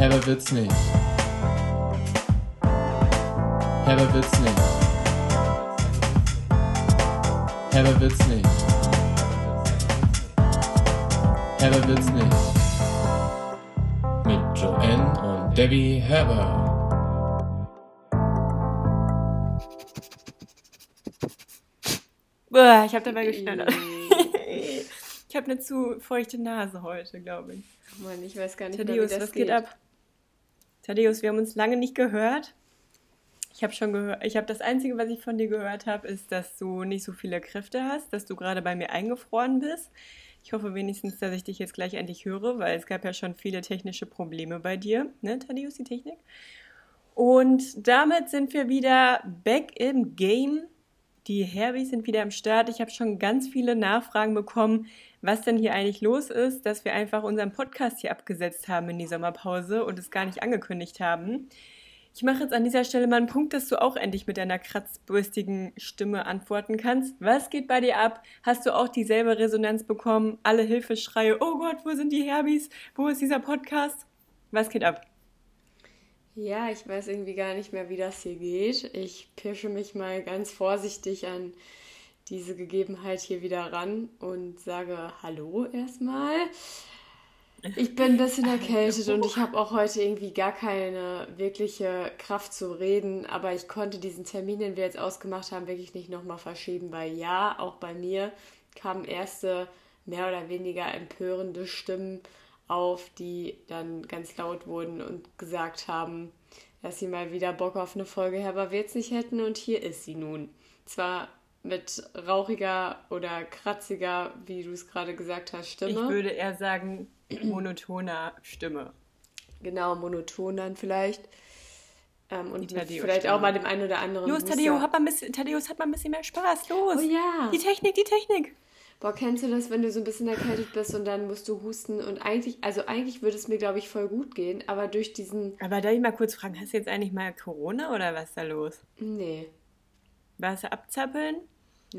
Herber wird's nicht. Herber wird's nicht. Herber wird's nicht. Herber wird's nicht. Mit Joanne und Debbie Herber. Boah, ich habe dabei geschneidert. ich habe eine zu feuchte Nase heute, glaube ich. Mann, ich weiß gar nicht, Thaddeus, mehr, wie das was geht ab? Thaddeus, wir haben uns lange nicht gehört. Ich habe schon gehört, ich habe das Einzige, was ich von dir gehört habe, ist, dass du nicht so viele Kräfte hast, dass du gerade bei mir eingefroren bist. Ich hoffe wenigstens, dass ich dich jetzt gleich endlich höre, weil es gab ja schon viele technische Probleme bei dir, ne, Thaddeus, die Technik. Und damit sind wir wieder back im Game. Die Herbies sind wieder am Start. Ich habe schon ganz viele Nachfragen bekommen, was denn hier eigentlich los ist, dass wir einfach unseren Podcast hier abgesetzt haben in die Sommerpause und es gar nicht angekündigt haben. Ich mache jetzt an dieser Stelle mal einen Punkt, dass du auch endlich mit deiner kratzbürstigen Stimme antworten kannst. Was geht bei dir ab? Hast du auch dieselbe Resonanz bekommen? Alle Hilfeschreie, oh Gott, wo sind die Herbies? Wo ist dieser Podcast? Was geht ab? Ja, ich weiß irgendwie gar nicht mehr, wie das hier geht. Ich pirsche mich mal ganz vorsichtig an diese Gegebenheit hier wieder ran und sage Hallo erstmal. Ich bin ein bisschen erkältet und ich habe auch heute irgendwie gar keine wirkliche Kraft zu reden, aber ich konnte diesen Termin, den wir jetzt ausgemacht haben, wirklich nicht nochmal verschieben, weil ja, auch bei mir kamen erste mehr oder weniger empörende Stimmen auf, die dann ganz laut wurden und gesagt haben, dass sie mal wieder Bock auf eine Folge Herber Wirts nicht hätten und hier ist sie nun. Zwar mit rauchiger oder kratziger, wie du es gerade gesagt hast, Stimme. Ich würde eher sagen, monotoner Stimme. Genau, monoton dann vielleicht. Ähm, und vielleicht auch mal dem einen oder anderen. Los. Taddeo, hat mal ein bisschen, Thaddeus hat mal ein bisschen mehr Spaß. Los. Oh ja. Die Technik, die Technik. Boah, kennst du das, wenn du so ein bisschen erkältet bist und dann musst du husten und eigentlich, also eigentlich würde es mir, glaube ich, voll gut gehen, aber durch diesen, Aber darf ich mal kurz fragen, hast du jetzt eigentlich mal Corona oder was ist da los? nee. Warst du abzappeln?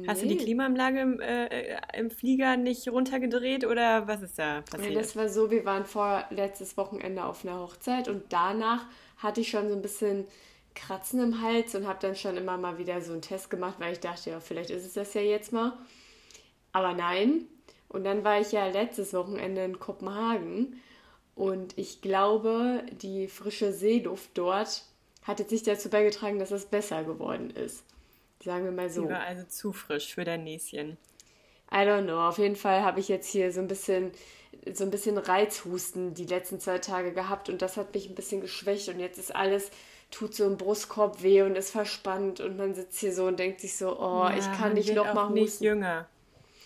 Hast du die Nee. Klimaanlage im, äh, im Flieger nicht runtergedreht oder was ist da Ja, passiert? das war so, wir waren vor letztes Wochenende auf einer Hochzeit und danach hatte ich schon so ein bisschen Kratzen im Hals und habe dann schon immer mal wieder so einen Test gemacht, weil ich dachte, ja, vielleicht ist es das ja jetzt mal. Aber nein. Und dann war ich ja letztes Wochenende in Kopenhagen und ich glaube, die frische Seeluft dort hat jetzt nicht dazu beigetragen, dass es besser geworden ist. Sagen wir mal so. Die war also zu frisch für dein Näschen. I don't know. Auf jeden Fall habe ich jetzt hier so ein bisschen so ein bisschen Reizhusten die letzten zwei Tage gehabt und das hat mich ein bisschen geschwächt und jetzt ist alles tut so im Brustkorb weh und ist verspannt und man sitzt hier so und denkt sich so, oh, ich Ja, kann man nicht noch auch mal nicht husten. jünger.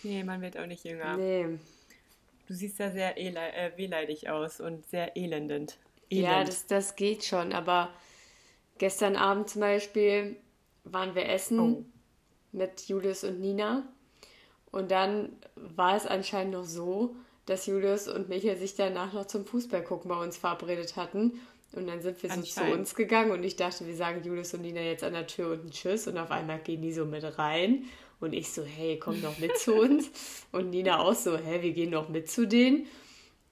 Nee, man wird auch nicht jünger. Nee. Du siehst da sehr äh, wehleidig aus und sehr elendend. Ja, Elend. das, das geht schon, aber gestern Abend zum Beispiel waren wir essen Oh. mit Julius und Nina und dann war es anscheinend noch so, dass Julius und Michael sich danach noch zum Fußballgucken bei uns verabredet hatten und dann sind wir so zu uns gegangen und ich dachte, wir sagen Julius und Nina jetzt an der Tür und ein Tschüss und auf einmal gehen die so mit rein und ich so, hey, komm doch mit zu uns und Nina auch so, hey, wir gehen doch mit zu denen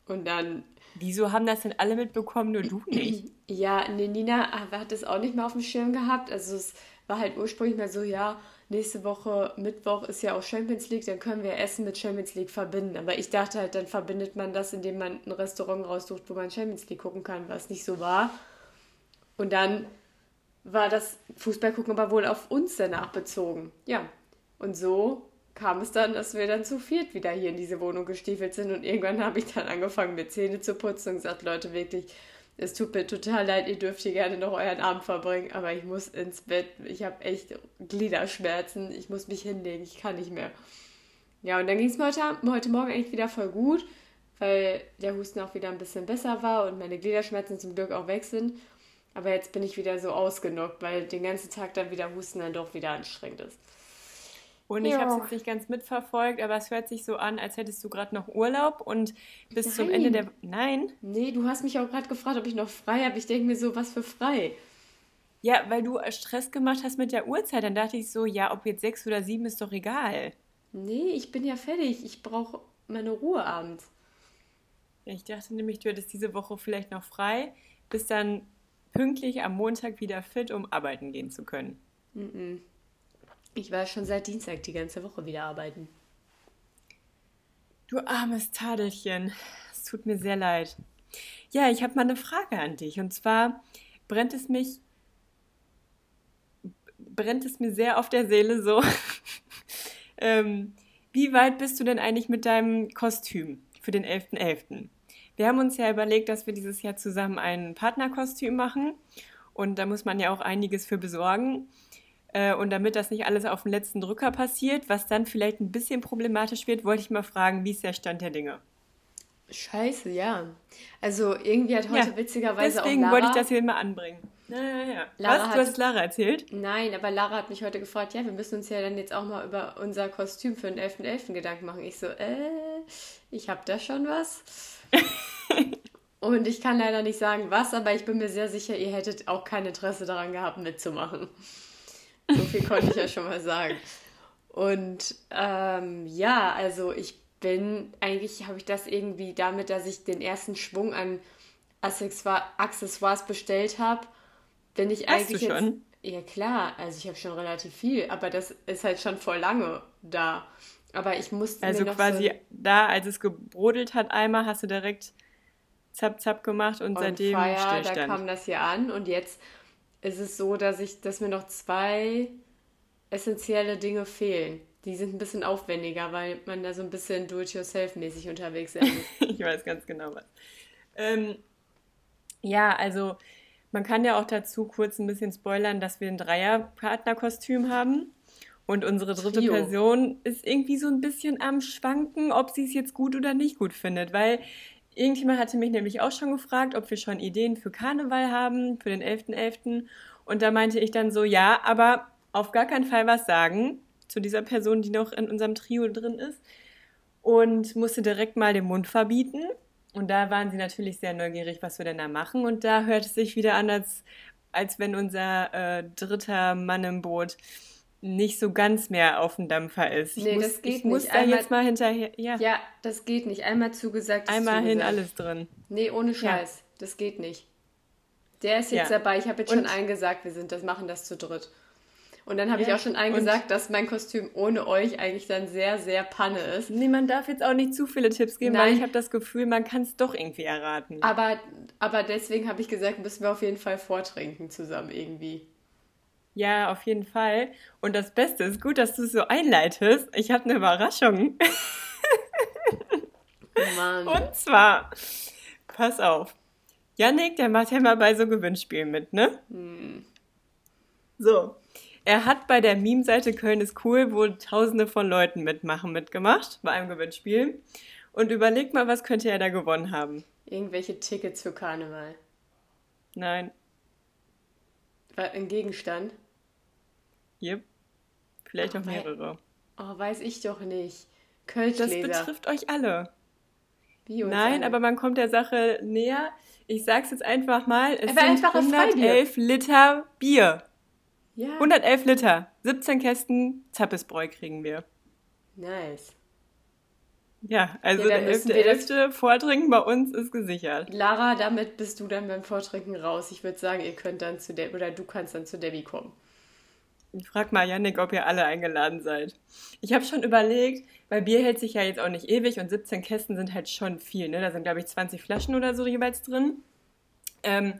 und dann Wieso haben das denn alle mitbekommen, nur du nicht? Ja, nee, Nina hat es auch nicht mehr auf dem Schirm gehabt. Also es war halt ursprünglich mal so, ja, nächste Woche Mittwoch ist ja auch Champions League, dann können wir Essen mit Champions League verbinden. Aber ich dachte halt, dann verbindet man das, indem man ein Restaurant raussucht, wo man Champions League gucken kann, was nicht so war. Und dann war das Fußballgucken aber wohl auf uns danach bezogen. Ja, und so kam es dann, dass wir dann zu viert wieder hier in diese Wohnung gestiefelt sind und irgendwann habe ich dann angefangen, mir Zähne zu putzen und gesagt, Leute, wirklich, es tut mir total leid, ihr dürft hier gerne noch euren Abend verbringen, aber ich muss ins Bett, ich habe echt Gliederschmerzen, ich muss mich hinlegen, ich kann nicht mehr. Ja, und dann ging es mir heute, heute Morgen eigentlich wieder voll gut, weil der Husten auch wieder ein bisschen besser war und meine Gliederschmerzen zum Glück auch weg sind. Aber jetzt bin ich wieder so ausgenockt, weil den ganzen Tag dann wieder Husten dann doch wieder anstrengend ist. Und ich Ja. habe es jetzt nicht ganz mitverfolgt, aber es hört sich so an, als hättest du gerade noch Urlaub und bis zum Nein. Ende der. Nein? Nee, du hast mich auch gerade gefragt, ob ich noch frei habe. Ich denke mir so, was für frei. Ja, weil du Stress gemacht hast mit der Uhrzeit. Dann dachte ich so, ja, ob jetzt sechs oder sieben ist doch egal. Nee, ich bin ja fertig. Ich brauche meine Ruhe abends. Ich dachte nämlich, du hättest diese Woche vielleicht noch frei, bist dann pünktlich am Montag wieder fit, um arbeiten gehen zu können. Ich war schon seit Dienstag die ganze Woche wieder arbeiten. Du armes Tadelchen, es tut mir sehr leid. Ja, ich habe mal eine Frage an dich. Und zwar brennt es mich, brennt es mir sehr auf der Seele so. ähm, wie weit bist du denn eigentlich mit deinem Kostüm für den 11.11.? .11.? Wir haben uns ja überlegt, dass wir dieses Jahr zusammen ein Partnerkostüm machen. Und da muss man ja auch einiges für besorgen. Äh, Und damit das nicht alles auf den letzten Drücker passiert, was dann vielleicht ein bisschen problematisch wird, wollte ich mal fragen, wie ist der Stand der Dinge? Scheiße, ja. Also irgendwie hat heute Ja, witzigerweise auch deswegen wollte ich das hier mal anbringen. Ja, ja, ja. Lara Was? Du hast Lara erzählt? Nein, aber Lara hat mich heute gefragt, ja, wir müssen uns ja dann jetzt auch mal über unser Kostüm für den 11.11. Gedanken machen. Ich so, äh, ich hab da schon was. Und ich kann leider nicht sagen, was, aber ich bin mir sehr sicher, ihr hättet auch kein Interesse daran gehabt, mitzumachen. So viel konnte ich ja schon mal sagen. Und ähm, ja, also ich bin, eigentlich habe ich das irgendwie damit, dass ich den ersten Schwung an Accessoi- Accessoires bestellt habe, bin ich Hast eigentlich du jetzt. schon? Ja, klar, also ich habe schon relativ viel, aber das ist halt schon voll lange da. Aber ich musste Also quasi so da, als es gebrodelt hat einmal, hast du direkt zap zap gemacht und seitdem fire, da kam das hier an und jetzt ist es so, dass ich, dass mir noch zwei essentielle Dinge fehlen. Die sind ein bisschen aufwendiger, weil man da so ein bisschen do-it-yourself-mäßig unterwegs muss. ich weiß ganz genau was. Ähm, ja, also man kann ja auch dazu kurz ein bisschen spoilern, dass wir ein Dreier-Partnerkostüm haben. Und unsere dritte Trio. Person ist irgendwie so ein bisschen am Schwanken, ob sie es jetzt gut oder nicht gut findet. Weil irgendjemand hatte mich nämlich auch schon gefragt, ob wir schon Ideen für Karneval haben, für den 11.11. Und da meinte ich dann so, ja, aber auf gar keinen Fall was sagen zu dieser Person, die noch in unserem Trio drin ist. Und musste direkt mal den Mund verbieten. Und da waren sie natürlich sehr neugierig, was wir denn da machen. Und da hört es sich wieder an, als, als wenn unser äh, dritter Mann im Boot nicht so ganz mehr auf dem Dampfer ist. Ich Nee, muss, das geht ich muss nicht. da Einmal- jetzt mal hinterher. Ja, Ja, das geht nicht. Einmal zugesagt einmal hin, zugesagt. alles drin. Nee, ohne Scheiß. Das geht nicht. Der ist jetzt Ja. dabei. Ich habe jetzt Und- schon allen gesagt, wir sind das, machen das zu dritt. Und dann habe ich Ja, auch schon allen und- gesagt, dass mein Kostüm ohne euch eigentlich dann sehr, sehr Panne ist. Nee, man darf jetzt auch nicht zu viele Tipps geben, Nein. weil ich habe das Gefühl, man kann es doch irgendwie erraten. Aber, aber deswegen habe ich gesagt, müssen wir auf jeden Fall vortrinken zusammen irgendwie. Ja, auf jeden Fall. Und das Beste ist gut, dass du es so einleitest. Ich habe eine Überraschung. Mann. Und zwar, pass auf. Yannick, der macht ja mal bei so Gewinnspielen mit, ne? So. Er hat bei der Meme-Seite Köln ist cool, wo tausende von Leuten mitmachen, mitgemacht bei einem Gewinnspiel. Und überleg mal, was könnte er da gewonnen haben? Irgendwelche Tickets für Karneval. Nein. War Ein Gegenstand? Yep. Vielleicht auch weil- mehrere. Oh, weiß ich doch nicht. Das Kölschgläser. betrifft euch alle. Wie uns Nein, alle. aber man kommt der Sache näher. Ich sag's jetzt einfach mal. Es Aber sind einfach ein Freibier. 111 Liter Bier. Ja. 111 Liter. 17 Kästen Zappesbräu kriegen wir. Nice. Ja, also Ja, der elfte, das- elfte Vortrinken bei uns ist gesichert. Lara, damit bist du dann beim Vortrinken raus. Ich würde sagen, ihr könnt dann zu der oder du kannst dann zu Debbie kommen. Ich frag mal Yannick, ob ihr alle eingeladen seid. Ich habe schon überlegt, weil Bier hält sich ja jetzt auch nicht ewig und 17 Kästen sind halt schon viel. Ne? Da sind, glaube ich, 20 Flaschen oder so jeweils drin. Ähm,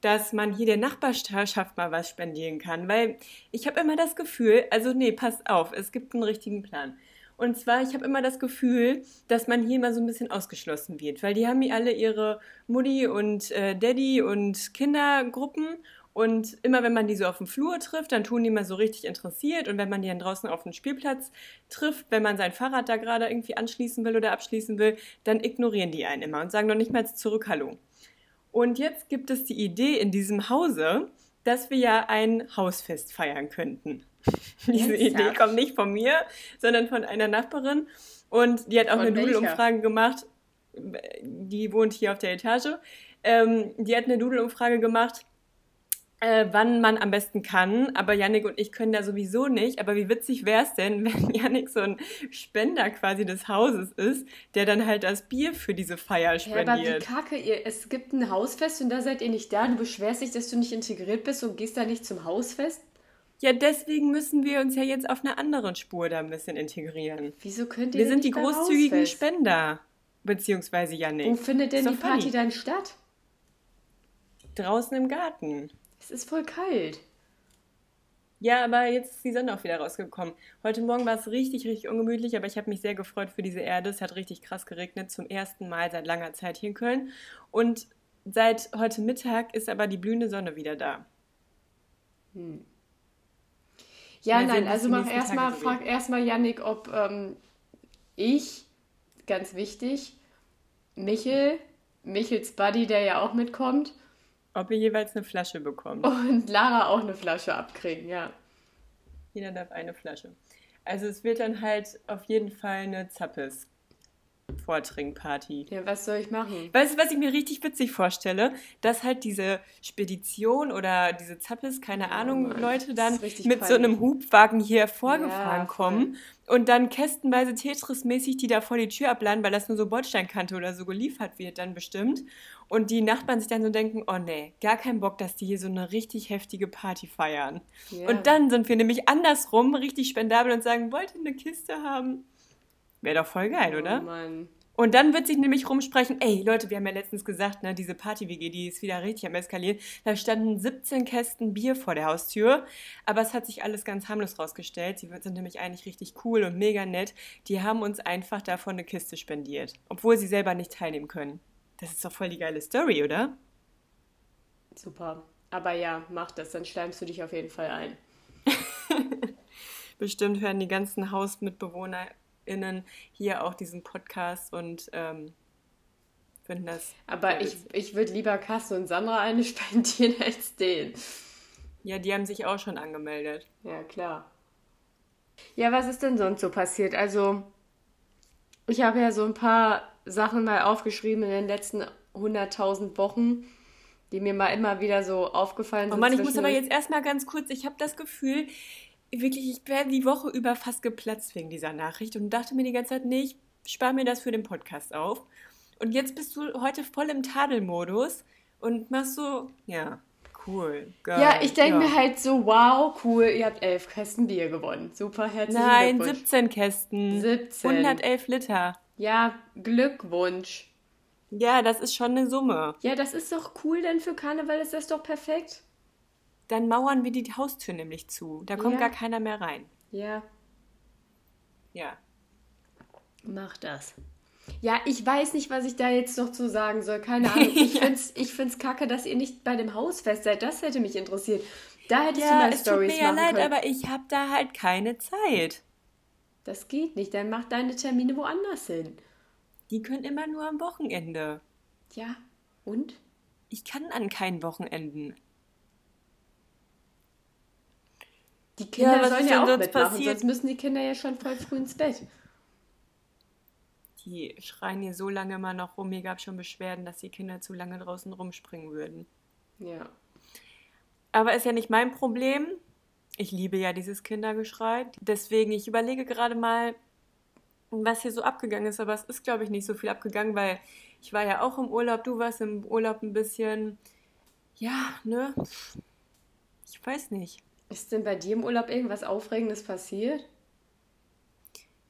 dass man hier der Nachbarschaft mal was spendieren kann. Weil ich habe immer das Gefühl, also nee, passt auf, es gibt einen richtigen Plan. Und zwar, ich habe immer das Gefühl, dass man hier mal so ein bisschen ausgeschlossen wird, weil die haben hier alle ihre Mutti und äh, Daddy und Kindergruppen und immer wenn man die so auf dem Flur trifft, dann tun die mal so richtig interessiert und wenn man die dann draußen auf dem Spielplatz trifft, wenn man sein Fahrrad da gerade irgendwie anschließen will oder abschließen will, dann ignorieren die einen immer und sagen noch nicht mal zurück Hallo. Und jetzt gibt es die Idee in diesem Hause, dass wir ja ein Hausfest feiern könnten. Diese? Idee kommt nicht von mir, sondern von einer Nachbarin. Und die hat auch Von eine? Doodle-Umfrage gemacht. Die wohnt hier auf der Etage. Ähm, die hat eine Doodle-Umfrage gemacht, äh, wann man am besten kann. Aber Yannick und ich können da sowieso nicht. Aber wie witzig wäre es denn, wenn Yannick so ein Spender quasi des Hauses ist, der dann halt das Bier für diese Feier Ja, aber wie spendiert. kacke ihr. Es gibt ein Hausfest und da seid ihr nicht da. Du beschwerst dich, dass du nicht integriert bist und gehst da nicht zum Hausfest. Ja, deswegen müssen wir uns ja jetzt auf einer anderen Spur da ein bisschen integrieren. Wieso könnt ihr Wir sind die großzügigen Hausfest? Spender. Beziehungsweise Yannick. Wo findet denn die doch Party funny. dann statt? Draußen im Garten. Es ist voll kalt. Ja, aber jetzt ist die Sonne auch wieder rausgekommen. Heute Morgen war es richtig, richtig ungemütlich, aber ich habe mich sehr gefreut für diese Erde. Es hat richtig krass geregnet, zum ersten Mal seit langer Zeit hier in Köln. Und seit heute Mittag ist aber die blühende Sonne wieder da. Ja, Mal sehen, nein, also mach erstmal, frag erstmal Yannick, ob ähm, ich, ganz wichtig, Michel, Michels Buddy, der ja auch mitkommt, Ob ihr jeweils eine Flasche bekommt. und Lara auch eine Flasche abkriegen, ja. Jeder darf eine Flasche. Also es wird dann halt auf jeden Fall eine Zappes. Vortrinkparty. Ja, was soll ich machen? Weißt du, was ich mir richtig witzig vorstelle? Dass halt diese Spedition oder diese Zappes, keine Ahnung, Oh Mann, Leute dann mit so peinlich. einem Hubwagen hier vorgefahren Ja, kommen und dann kästenweise Tetris-mäßig die da vor die Tür abladen, weil das nur so Bordsteinkante oder so geliefert wird dann bestimmt. Und die Nachbarn sich dann so denken, oh nee, gar kein Bock, dass die hier so eine richtig heftige Party feiern. Ja. Und dann sind wir nämlich andersrum richtig spendabel und sagen, wollt ihr eine Kiste haben? Wäre doch voll geil, Oh oder? Mann. Und dann wird sich nämlich rumsprechen, ey Leute, wir haben ja letztens gesagt, ne, diese Party-WG, die ist wieder richtig am Eskalieren. Da standen 17 Kästen Bier vor der Haustür, aber es hat sich alles ganz harmlos rausgestellt. Sie sind nämlich eigentlich richtig cool und mega nett. Die haben uns einfach davon eine Kiste spendiert, obwohl sie selber nicht teilnehmen können. Das ist doch voll die geile Story, oder? Super. Aber ja, mach das, dann schleimst du dich auf jeden Fall ein. Bestimmt hören die ganzen HausmitbewohnerInnen hier auch diesen Podcast und ähm, finden das. Aber ich, ich würde lieber Kasse und Sandra eine spendieren als den. Ja, die haben sich auch schon angemeldet. Ja, klar. Ja, was ist denn sonst so passiert? Also, ich habe ja so ein paar Sachen mal aufgeschrieben in den letzten 100.000 Wochen, die mir mal immer wieder so aufgefallen Oh sind. Mann, ich muss aber jetzt erstmal ganz kurz, ich habe das Gefühl, wirklich, ich werde die Woche über fast geplatzt wegen dieser Nachricht und dachte mir die ganze Zeit, nee, ich spare mir das für den Podcast auf. Und jetzt bist du heute voll im Tadelmodus und machst so, ja, cool. Geil, Ja, ich denke ja. mir halt so, wow, cool, ihr habt elf Kästen Bier gewonnen. Super, herzlichen Nein, Glückwunsch. 17 Kästen. 17. 111 Liter. Ja, Glückwunsch. Ja, das ist schon eine Summe. Ja, das ist doch cool, denn für Karneval ist das doch perfekt. Dann mauern wir die Haustür nämlich zu. Da kommt Ja. gar keiner mehr rein. Ja, Ja. Mach das. Ja, ich weiß nicht, was ich da jetzt noch zu sagen soll. Keine Ahnung. Ich find's, ich find's kacke, dass ihr nicht bei dem Hausfest seid. Das hätte mich interessiert. Da hättest du Ja, mal es tut Stories mir ja machen leid, können. aber ich habe da halt keine Zeit. das geht nicht. Dann mach deine Termine woanders hin. Die können immer nur am Wochenende. Ja, und? Ich kann an keinen Wochenenden. Die Kinder was sollen ist ja denn auch sonst mitmachen, passiert? sonst müssen die Kinder ja schon voll früh ins Bett. Die schreien hier so lange immer noch rum. Mir gab schon Beschwerden, dass die Kinder zu lange draußen rumspringen würden. Ja. Aber ist ja nicht mein Problem. Ich liebe ja dieses Kindergeschrei. Deswegen, ich überlege gerade mal, was hier so abgegangen ist. Aber es ist, glaube ich, nicht so viel abgegangen, weil ich war ja auch im Urlaub. Du warst im Urlaub ein bisschen. Ja, ne? Ich weiß nicht. Ist denn bei dir im Urlaub irgendwas Aufregendes passiert?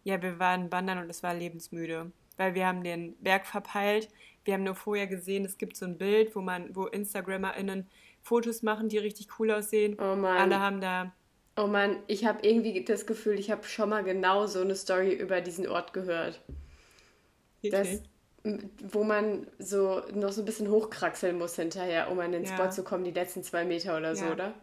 Ja, wir waren wandern und es war lebensmüde, weil wir haben den Berg verpeilt. Wir haben nur vorher gesehen, es gibt so ein Bild, wo man, wo InstagrammerInnen Fotos machen, die richtig cool aussehen. Oh Mann. Alle haben da. Oh Mann, ich habe irgendwie das Gefühl, ich habe schon mal genau so eine Story über diesen Ort gehört. Das, m- wo man so noch so ein bisschen hochkraxeln muss hinterher, um an den Ja. Spot zu kommen, die letzten zwei Meter oder so, Ja. oder?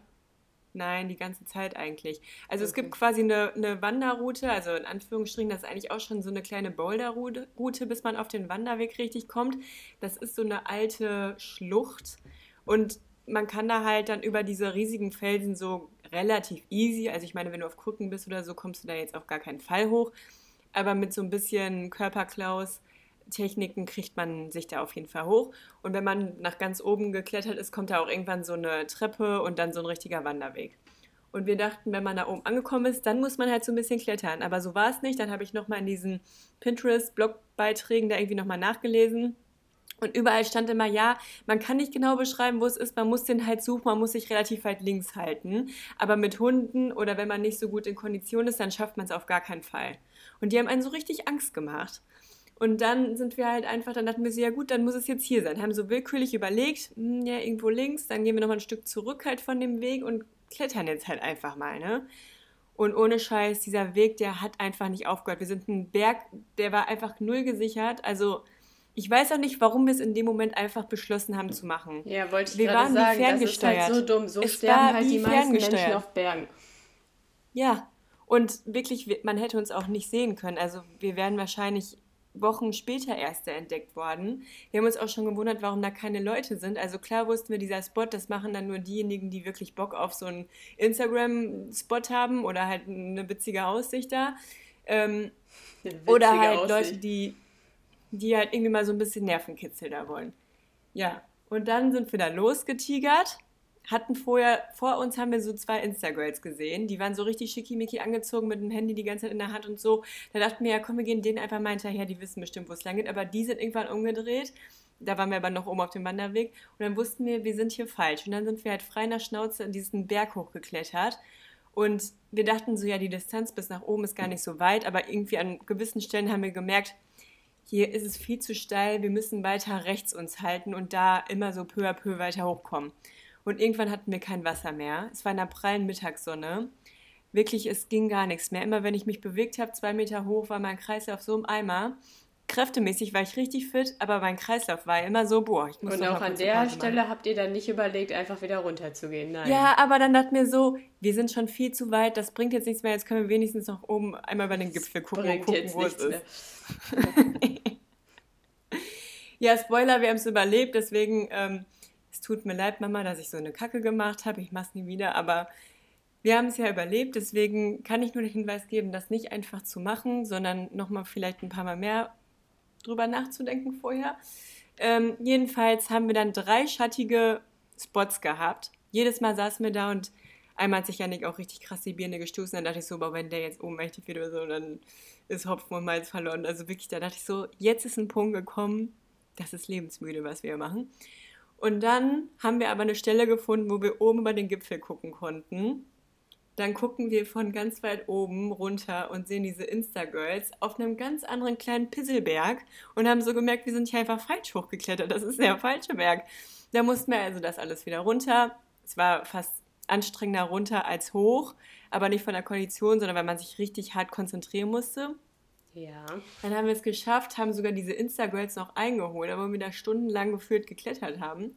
Nein, die ganze Zeit eigentlich. Also es Okay. gibt quasi eine, eine Wanderroute, also in Anführungsstrichen, das ist eigentlich auch schon so eine kleine Boulderroute, Route, bis man auf den Wanderweg richtig kommt. Das ist so eine alte Schlucht und man kann da halt dann über diese riesigen Felsen so relativ easy, also ich meine, wenn du auf Krücken bist oder so, kommst du da jetzt auf gar keinen Fall hoch, aber mit so ein bisschen Körperklaus Techniken kriegt man sich da auf jeden Fall hoch. Und wenn man nach ganz oben geklettert ist, kommt da auch irgendwann so eine Treppe und dann so ein richtiger Wanderweg. Und wir dachten, wenn man da oben angekommen ist, dann muss man halt so ein bisschen klettern. Aber so war es nicht. Dann habe ich nochmal in diesen Pinterest-Blogbeiträgen da irgendwie nochmal nachgelesen. Und überall stand immer, ja, man kann nicht genau beschreiben, wo es ist, man muss den halt suchen, man muss sich relativ weit links halten. Aber mit Hunden oder wenn man nicht so gut in Kondition ist, dann schafft man es auf gar keinen Fall. Und die haben einen so richtig Angst gemacht. Und dann sind wir halt einfach, dann dachten wir so, ja gut, dann muss es jetzt hier sein. Haben so willkürlich überlegt, hm, ja, irgendwo links, dann gehen wir nochmal ein Stück zurück halt von dem Weg und klettern jetzt halt einfach mal, ne? Und ohne Scheiß, dieser Weg, der hat einfach nicht aufgehört. Wir sind ein Berg, der war einfach null gesichert. Also ich weiß auch nicht, warum wir es in dem Moment einfach beschlossen haben zu machen. Ja, wollte ich wir gerade sagen, ferngesteuert. das ist halt so dumm. So es sterben halt die meisten Menschen auf Bergen. Ja, und wirklich, man hätte uns auch nicht sehen können. Also wir wären wahrscheinlich Wochen später erst entdeckt worden. Wir haben uns auch schon gewundert, warum da keine Leute sind. Also klar wussten wir, dieser Spot, das machen dann nur diejenigen, die wirklich Bock auf so einen Instagram-Spot haben oder halt eine witzige Aussicht da. Ähm, oder halt Aussicht. Leute, die, die halt irgendwie mal so ein bisschen Nervenkitzel da wollen. Ja, und dann sind wir da losgetigert hatten vorher, vor uns haben wir so zwei Instagirls gesehen, die waren so richtig schickimicki angezogen mit dem Handy die ganze Zeit in der Hand und so. Da dachten wir, ja komm, wir gehen denen einfach mal hinterher, die wissen bestimmt, wo es lang geht. Aber die sind irgendwann umgedreht. Da waren wir aber noch oben auf dem Wanderweg. Und dann wussten wir, wir sind hier falsch. Und dann sind wir halt frei nach Schnauze in diesen Berg hochgeklettert. Und wir dachten so, ja, die Distanz bis nach oben ist gar nicht so weit. Aber irgendwie an gewissen Stellen haben wir gemerkt, hier ist es viel zu steil, wir müssen weiter rechts uns halten und da immer so peu à peu weiter hochkommen. Und irgendwann hatten wir kein Wasser mehr. Es war in der prallen Mittagssonne. Wirklich, es ging gar nichts mehr. Immer wenn ich mich bewegt habe, zwei Meter hoch, war mein Kreislauf so im Eimer. Kräftemäßig war ich richtig fit, aber mein Kreislauf war immer so, boah, ich muss Und auch an der Stelle machen. habt ihr dann nicht überlegt, einfach wieder runterzugehen? Nein. Ja, aber dann dachte mir so, wir sind schon viel zu weit, das bringt jetzt nichts mehr, jetzt können wir wenigstens noch oben einmal über den Gipfel gucken und gucken, wo es ist. ja, Spoiler, wir haben es überlebt, deswegen ähm, es tut mir leid, Mama, dass ich so eine Kacke gemacht habe, ich mache es nie wieder, aber wir haben es ja überlebt, deswegen kann ich nur den Hinweis geben, das nicht einfach zu machen, sondern nochmal vielleicht ein paar Mal mehr drüber nachzudenken vorher. Ähm, jedenfalls haben wir dann drei schattige Spots gehabt. Jedes Mal saßen wir da und einmal hat sich Janik auch richtig krass die Birne gestoßen. Dann dachte ich so, aber wenn der jetzt ohnmächtig wird oder so, dann ist Hopfen und Malz verloren. Also wirklich, da dachte ich so, jetzt ist ein Punkt gekommen, das ist lebensmüde, was wir machen. Und dann haben wir aber eine Stelle gefunden, wo wir oben über den Gipfel gucken konnten. Dann gucken wir von ganz weit oben runter und sehen diese Insta-Girls auf einem ganz anderen kleinen Pisselberg und haben so gemerkt, wir sind hier einfach falsch hochgeklettert. Das ist der falsche Berg. Da mussten wir also das alles wieder runter. Es war fast anstrengender runter als hoch, aber nicht von der Kondition, sondern weil man sich richtig hart konzentrieren musste. Ja. Dann haben wir es geschafft, haben sogar diese Insta-Girls noch eingeholt, aber wir da stundenlang geführt geklettert haben.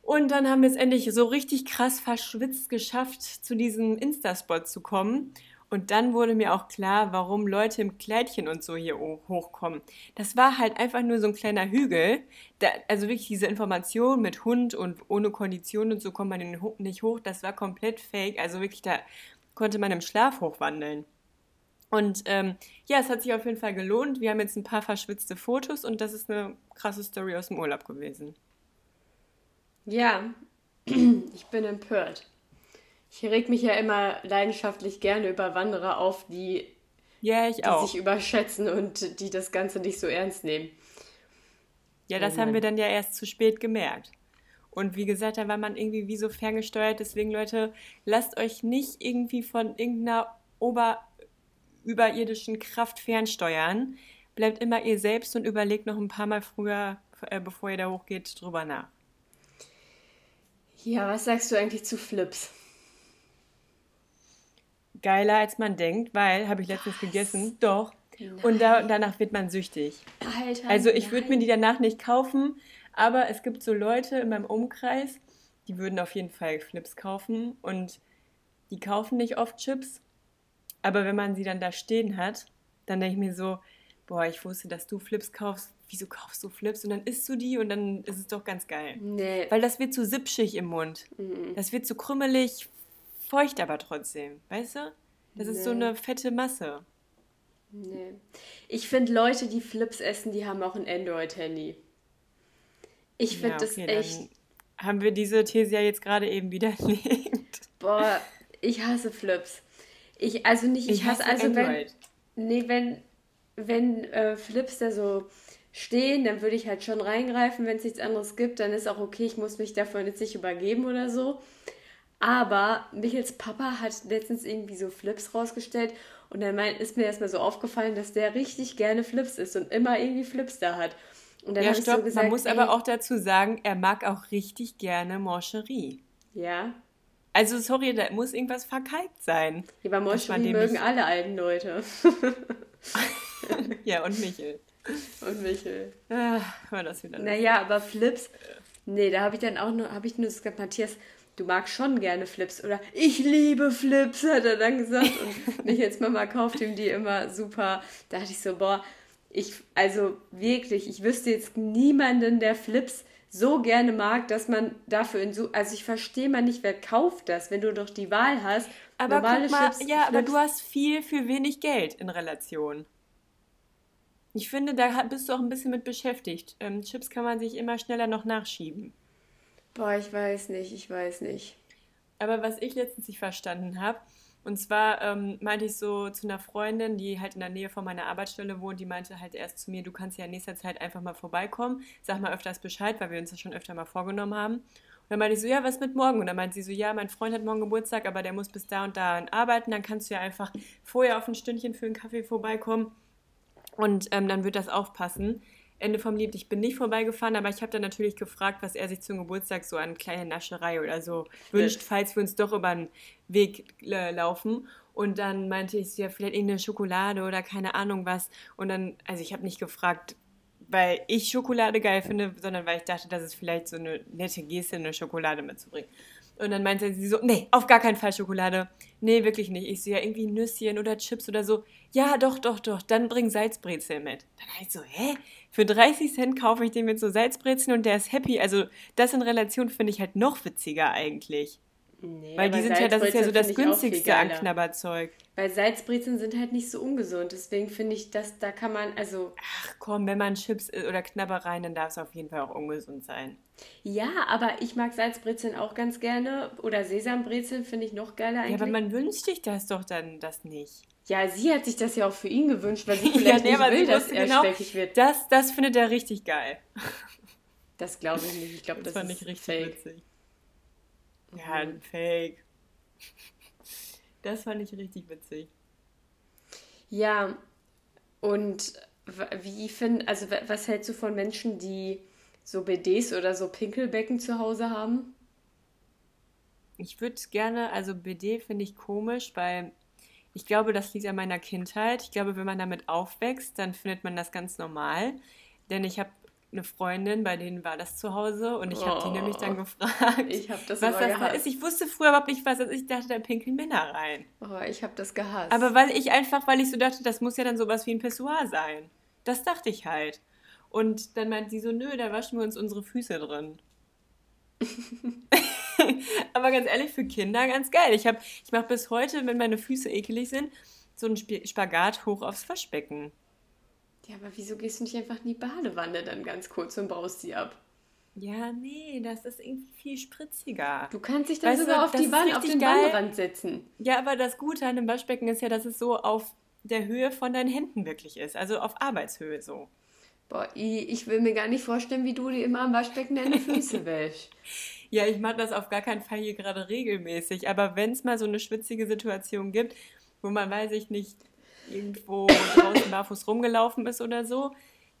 Und dann haben wir es endlich so richtig krass verschwitzt geschafft, zu diesem Insta-Spot zu kommen. Und dann wurde mir auch klar, warum Leute im Kleidchen und so hier hochkommen. Das war halt einfach nur so ein kleiner Hügel. Da, also wirklich diese Information mit Hund und ohne Kondition und so kommt man nicht hoch. Das war komplett fake. Also wirklich, da konnte man im Schlaf hochwandeln. Und ähm, ja, es hat sich auf jeden Fall gelohnt. Wir haben jetzt ein paar verschwitzte Fotos und das ist eine krasse Story aus dem Urlaub gewesen. Ja, ich bin empört. Ich reg mich ja immer leidenschaftlich gerne über Wanderer auf, die, ja, die sich überschätzen und die das Ganze nicht so ernst nehmen. Ja, das oh haben wir dann ja erst zu spät gemerkt. Und wie gesagt, da war man irgendwie wie so ferngesteuert. Deswegen, Leute, lasst euch nicht irgendwie von irgendeiner Ober überirdischen Kraft fernsteuern. Bleibt immer ihr selbst und überlegt noch ein paar Mal früher, äh, bevor ihr da hochgeht, drüber nach. Ja, was sagst du eigentlich zu Flips? Geiler als man denkt, weil, habe ich letztens was? gegessen, doch. Nein. Und da, danach wird man süchtig. Alter, also ich würde mir die danach nicht kaufen, aber es gibt so Leute in meinem Umkreis, die würden auf jeden Fall Flips kaufen und die kaufen nicht oft Chips aber wenn man sie dann da stehen hat, dann denke ich mir so, boah, ich wusste, dass du Flips kaufst. Wieso kaufst du Flips? Und dann isst du die und dann ist es doch ganz geil. Nee. Weil das wird so sipschig im Mund. Mhm. Das wird so krümmelig, feucht aber trotzdem. Weißt du? Das nee. ist so eine fette Masse. Nee. Ich finde, Leute, die Flips essen, die haben auch ein Android-Handy. Ich finde Ja, das okay, echt. dann haben wir diese These ja jetzt gerade eben widerlegt. Boah, ich hasse Flips. Ich, also nicht, ich, Ich hasse, also wenn, Android. nee, wenn, wenn äh, Flips da so stehen, dann würde ich halt schon reingreifen, wenn es nichts anderes gibt, dann ist auch okay, ich muss mich davon jetzt nicht übergeben oder so. Aber Michels Papa hat letztens irgendwie so Flips rausgestellt und dann mein, ist mir erstmal so aufgefallen, dass der richtig gerne Flips isst und immer irgendwie Flips da hat. Und dann Ja, habe ich so stopp. gesagt, Man muss ey, aber auch dazu sagen, er mag auch richtig gerne Moncherie. Ja, Also, sorry, da muss irgendwas verkalkt sein. ja bei dem mögen alle alten Leute. Ja, und Michel. und Michel. Ah, war das wieder. Naja, aber Flips, nee, da habe ich dann auch nur, habe ich nur gesagt, Matthias, du magst schon gerne Flips oder ich liebe Flips, hat er dann gesagt und Michels Mama kauft ihm die immer super. Da dachte ich so, boah, ich, also wirklich, ich wüsste jetzt niemanden, der Flips so gerne mag, dass man dafür in so, also ich verstehe mal nicht, wer kauft das, wenn du doch die Wahl hast. Aber normale guck mal, Chips, ja, aber Flips. du hast viel für wenig Geld in Relation. Ich finde, da bist du auch ein bisschen mit beschäftigt. Ähm, Chips kann man sich immer schneller noch nachschieben. Boah, ich weiß nicht, ich weiß nicht. Aber was ich letztens nicht verstanden habe, und zwar ähm, meinte ich so zu einer Freundin, die halt in der Nähe von meiner Arbeitsstelle wohnt, die meinte halt erst zu mir, du kannst ja in nächster Zeit einfach mal vorbeikommen, sag mal öfters Bescheid, weil wir uns das schon öfter mal vorgenommen haben. Und dann meinte ich so, ja, was mit morgen? Und dann meinte sie so, ja, mein Freund hat morgen Geburtstag, aber der muss bis da und da arbeiten, dann kannst du ja einfach vorher auf ein Stündchen für einen Kaffee vorbeikommen und ähm, dann wird das aufpassen. Ende vom Lied, ich bin nicht vorbeigefahren, aber ich habe dann natürlich gefragt, was er sich zum Geburtstag so an kleine Nascherei oder so wünscht, falls wir uns doch über den Weg äh, laufen. Und dann meinte ich, ja, vielleicht irgendeine Schokolade oder keine Ahnung was. Und dann, also ich habe nicht gefragt, weil ich Schokolade geil finde, sondern weil ich dachte, das ist vielleicht so eine nette Geste, eine Schokolade mitzubringen. Und dann meinte sie so, nee, auf gar keinen Fall Schokolade. Nee, wirklich nicht. Ich so, ja, irgendwie Nüsschen oder Chips oder so. Ja, doch, doch, doch. Dann bring Salzbrezel mit. Dann habe ich so, hä? Für 30 Cent kaufe ich dem jetzt so Salzbrezeln und der ist happy. Also das in Relation finde ich halt noch witziger eigentlich. Nee, Weil die sind ja, das ist ja so das günstigste an. Knabberzeug. Weil Salzbrezeln sind halt nicht so ungesund. Deswegen finde ich, dass da kann man, also Ach komm, wenn man Chips oder Knabbereien, dann darf es auf jeden Fall auch ungesund sein. ja, aber ich mag Salzbrezeln auch ganz gerne. Oder Sesambrezeln finde ich noch geiler Ja, eigentlich. aber man wünscht sich das doch dann das nicht. Ja, sie hat sich das ja auch für ihn gewünscht, weil sie Ja, vielleicht nee, nicht will, dass er genau, speckig wird. Das, das findet er richtig geil. Das glaube ich nicht. Ich glaube, Das, das, fand ist ich richtig fake. witzig. Ja, ein Fake. Das fand ich richtig witzig. Ja, und wie find, also was hältst du von Menschen, die so BDs oder so Pinkelbecken zu Hause haben? Ich würde gerne, also BD finde ich komisch, weil ich glaube, das liegt an meiner Kindheit. Ich glaube, wenn man damit aufwächst, dann findet man das ganz normal. Denn ich habe eine Freundin, bei denen war das zu Hause und ich habe die Oh. nämlich dann gefragt, Ich habe das was das da gehasst. ist. Ich wusste früher überhaupt nicht, was das ist. Ich dachte, da pinkeln Männer rein. Oh, ich habe das gehasst. Aber weil ich einfach, weil ich so dachte, das muss ja dann sowas wie ein Pissoir sein. Das dachte ich halt. Und dann meint sie so, nö, da waschen wir uns unsere Füße drin. Aber ganz ehrlich, für Kinder ganz geil. Ich, hab- ich mache bis heute, wenn meine Füße ekelig sind, so einen Sp- Spagat hoch aufs Waschbecken. ja, aber wieso gehst du nicht einfach in die Badewanne dann ganz kurz und baust sie ab? Ja, nee, das ist irgendwie viel spritziger. Du kannst dich dann Weißt du, sogar auf das die Wanne, auf den geil. Wannenrand setzen. Ja, aber das Gute an dem Waschbecken ist ja, dass es so auf der Höhe von deinen Händen wirklich ist. Also auf Arbeitshöhe so. Boah, ich will mir gar nicht vorstellen, wie du dir immer am Waschbecken deine Füße wäschst. Ja, ich mache das auf gar keinen Fall hier gerade regelmäßig. Aber wenn es mal so eine schwitzige Situation gibt, wo man, weiß ich nicht, irgendwo draußen barfuß rumgelaufen ist oder so,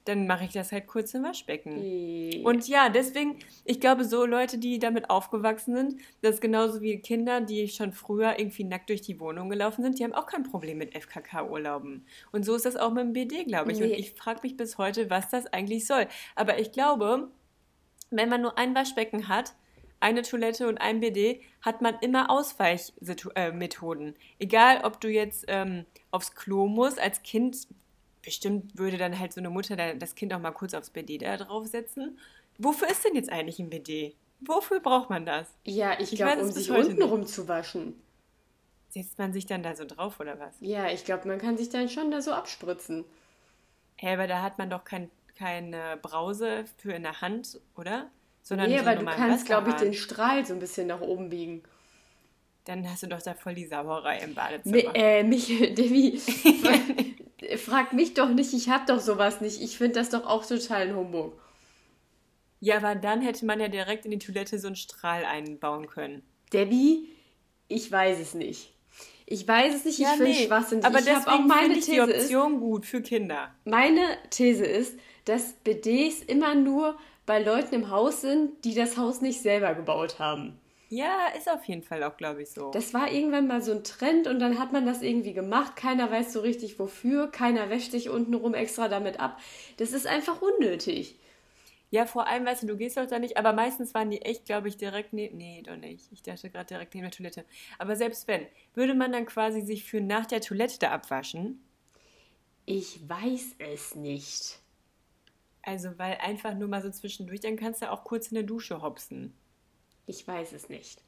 dann mache ich das halt kurz im Waschbecken. Und ja, deswegen, ich glaube, so Leute, die damit aufgewachsen sind, das ist genauso wie Kinder, die schon früher irgendwie nackt durch die Wohnung gelaufen sind, die haben auch kein Problem mit FKK-Urlauben. Und so ist das auch mit dem BD, glaube ich. Und Nee. ich frage mich bis heute, was das eigentlich soll. Aber ich glaube, wenn man nur ein Waschbecken hat, eine Toilette und ein BD, hat man immer Ausweichmethoden. Egal, ob du jetzt ähm, aufs Klo musst, als Kind, bestimmt würde dann halt so eine Mutter da- das Kind auch mal kurz aufs BD da draufsetzen. Wofür ist denn jetzt eigentlich ein BD? Wofür braucht man das? ja, ich Ich glaube, um sich heute unten nicht. rum zu waschen. Setzt man sich dann da so drauf oder was? Ja, ich glaube, man kann sich dann schon da so abspritzen. Hä, aber da hat man doch kein, keine Brause für in der Hand, oder? Sondern Nee, so einen du kannst, glaube ich, den Strahl so ein bisschen nach oben biegen. Dann hast du doch da voll die Sauerei im Mi Badezimmer. äh, mich, Devi, frag mich doch nicht, ich hab doch sowas nicht. Ich finde das doch auch total ein Humbug. Ja, aber dann hätte man ja direkt in die Toilette so einen Strahl einbauen können. Debbie, ich weiß es nicht. Ich weiß es nicht, ich finde nee, Schwachsinn. Aber ich auch meine ich die These ist, Option gut für Kinder. meine These ist, dass BDs immer nur bei Leuten im Haus sind, die das Haus nicht selber gebaut haben. Ja, ist auf jeden Fall auch, glaube ich, so. Das war irgendwann mal so ein Trend und dann hat man das irgendwie gemacht. Keiner weiß so richtig wofür. Keiner wäscht sich untenrum extra damit ab. Das ist einfach unnötig. ja, vor allem, weißt du, du gehst doch da nicht, aber meistens waren die echt, glaube ich, direkt neben. Nee, doch nicht. Ich dachte gerade direkt neben der Toilette. Aber selbst wenn, würde man dann quasi sich für nach der Toilette da abwaschen? Ich weiß es nicht. Also, weil einfach nur mal so zwischendurch, dann kannst du auch kurz in der Dusche hopsen. Ich weiß es nicht.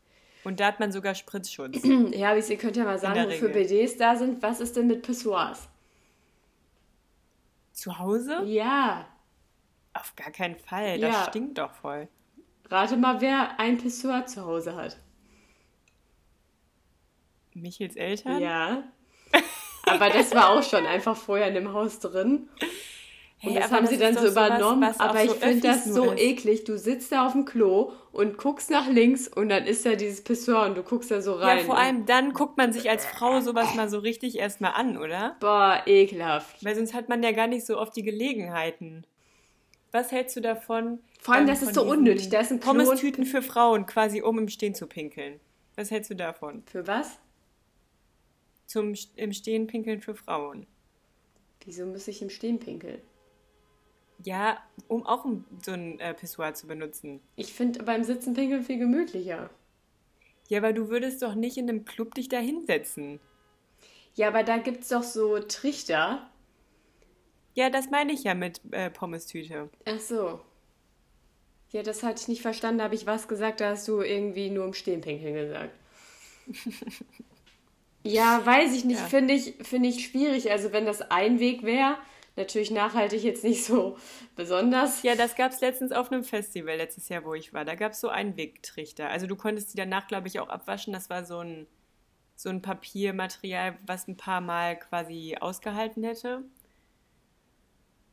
Und da hat man sogar Spritzschutz. Ja, aber ihr könnt ja mal sagen, wofür. BDs da sind. Was ist denn mit Pissoirs? Zu Hause? Ja. Auf gar keinen Fall. Das Ja. stinkt doch voll. Rate mal, wer ein Pissoir zu Hause hat. Michels Eltern? Ja. Aber das war auch schon einfach vorher in dem Haus drin. Und Hey, das haben sie dann so sowas, übernommen. was auch aber ich so finde das so ist. eklig. Du sitzt da auf dem Klo und guckst nach links und dann ist da dieses Pissoir und du guckst da so rein. Ja, vor allem dann guckt man sich als Frau sowas mal so richtig erstmal an, oder? Boah, ekelhaft. Weil sonst hat man ja gar nicht so oft die Gelegenheiten. Was hältst du davon? Vor allem, ähm, das ist so unnötig. Da ist ein Pommes-Tüten für Frauen, quasi um im Stehen zu pinkeln. Was hältst du davon? Für was? Zum im Stehen pinkeln für Frauen. Wieso muss ich im Stehen pinkeln? Ja, um auch so ein äh, Pissoir zu benutzen. Ich finde beim Sitzen pinkeln viel gemütlicher. Ja, aber du würdest doch nicht in einem Club dich da hinsetzen. Ja, aber da gibt's doch so Trichter. Ja, das meine ich ja mit äh, Pommes-Tüte. Ach so. Ja, das hatte ich nicht verstanden. Da habe ich was gesagt, da hast du irgendwie nur im Stehen pinkeln gesagt. ja, weiß ich nicht. Ja. Finde ich, finde ich schwierig. Also wenn das ein Weg wäre, natürlich nachhaltig jetzt nicht so besonders. Ja, das gab es letztens auf einem Festival, letztes Jahr, wo ich war. Da gab es so Einwegtrichter. Also du konntest die danach, glaube ich, auch abwaschen. Das war so ein, so ein Papiermaterial, was ein paar Mal quasi ausgehalten hätte.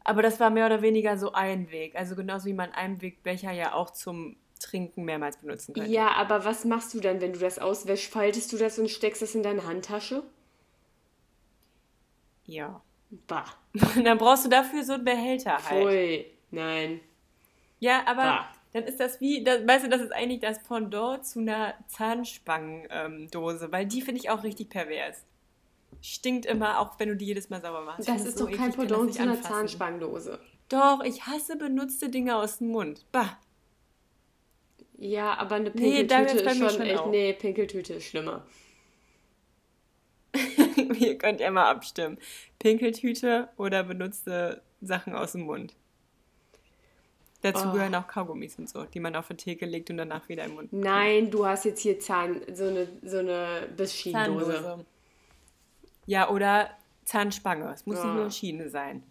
Aber das war mehr oder weniger so Einweg. Also genauso wie man Einwegbecher ja auch zum Trinken mehrmals benutzen könnte. Ja, aber was machst du dann, wenn du das auswäschst? Faltest du das und steckst das in deine Handtasche? Ja. Bah. Dann brauchst du dafür so einen Behälter halt. Pfui. Nein. Ja, aber Bah. dann ist das wie, das, weißt du, das ist eigentlich das Pendant zu einer Zahnspangendose, weil die finde ich auch richtig pervers. Stinkt immer, auch wenn du die jedes Mal sauber machst. Das ist so doch kein eklig, Pendant zu einer anfassen. Zahnspangendose. Doch, ich hasse benutzte Dinge aus dem Mund. Bah. Ja, aber eine Nee, Pinkeltüte bei ist schon schon echt. auch. Nee, Pinkeltüte ist schlimmer. Ihr könnt ja mal abstimmen. Pinkeltüte oder benutzte Sachen aus dem Mund. Dazu Oh. gehören auch Kaugummis und so, die man auf die Theke legt und danach wieder im Mund. Nein, du hast jetzt hier Zahn, so eine, so eine Bissschienendose. Zahndose. Ja, oder Zahnspange. Es muss Ja. nicht nur Schiene sein.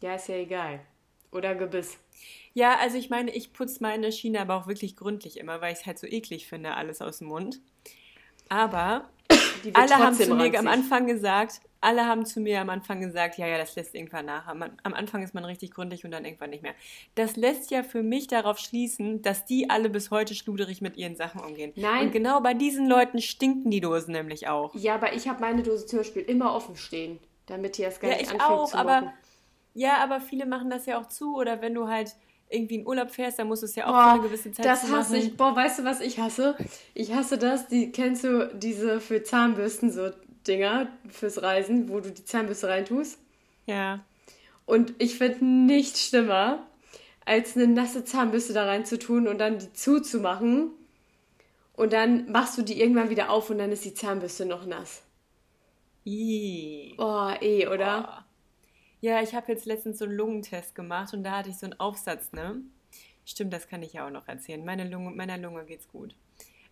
Ja, ist ja egal. Oder Gebiss. Ja, also ich meine, ich putze meine Schiene aber auch wirklich gründlich immer, weil ich es halt so eklig finde, alles aus dem Mund. Aber Die wird alle haben zu mir am. Anfang gesagt, alle haben zu mir am Anfang gesagt, ja, ja, das lässt irgendwann nach. Am, am Anfang ist man richtig gründlich und dann irgendwann nicht mehr. Das lässt ja für mich darauf schließen, dass die alle bis heute schluderig mit ihren Sachen umgehen. Nein. Und genau bei diesen Leuten stinken die Dosen nämlich auch. Ja, aber ich habe meine Dose zum Beispiel immer offen stehen, damit die erst gar Ja, nicht ich anfängt auch, zu aber ja, aber viele machen das ja auch zu oder wenn du halt irgendwie in Urlaub fährst, dann musst du es ja auch für Boah, eine gewisse Zeit das zu hasse machen. ich. Boah, weißt du, was ich hasse? Ich hasse das. Die, kennst du diese für Zahnbürsten so Dinger fürs Reisen, wo du die Zahnbürste reintust? Ja. Und ich finde nichts schlimmer, als eine nasse Zahnbürste da reinzutun und dann die zuzumachen. Und dann machst du die irgendwann wieder auf und dann ist die Zahnbürste noch nass. Ih. Boah, eh, oder? Boah. Ja, ich habe jetzt letztens so einen Lungentest gemacht und da hatte ich so einen Aufsatz, ne? Stimmt, das kann ich ja auch noch erzählen. Meine Lunge, meiner Lunge geht's gut.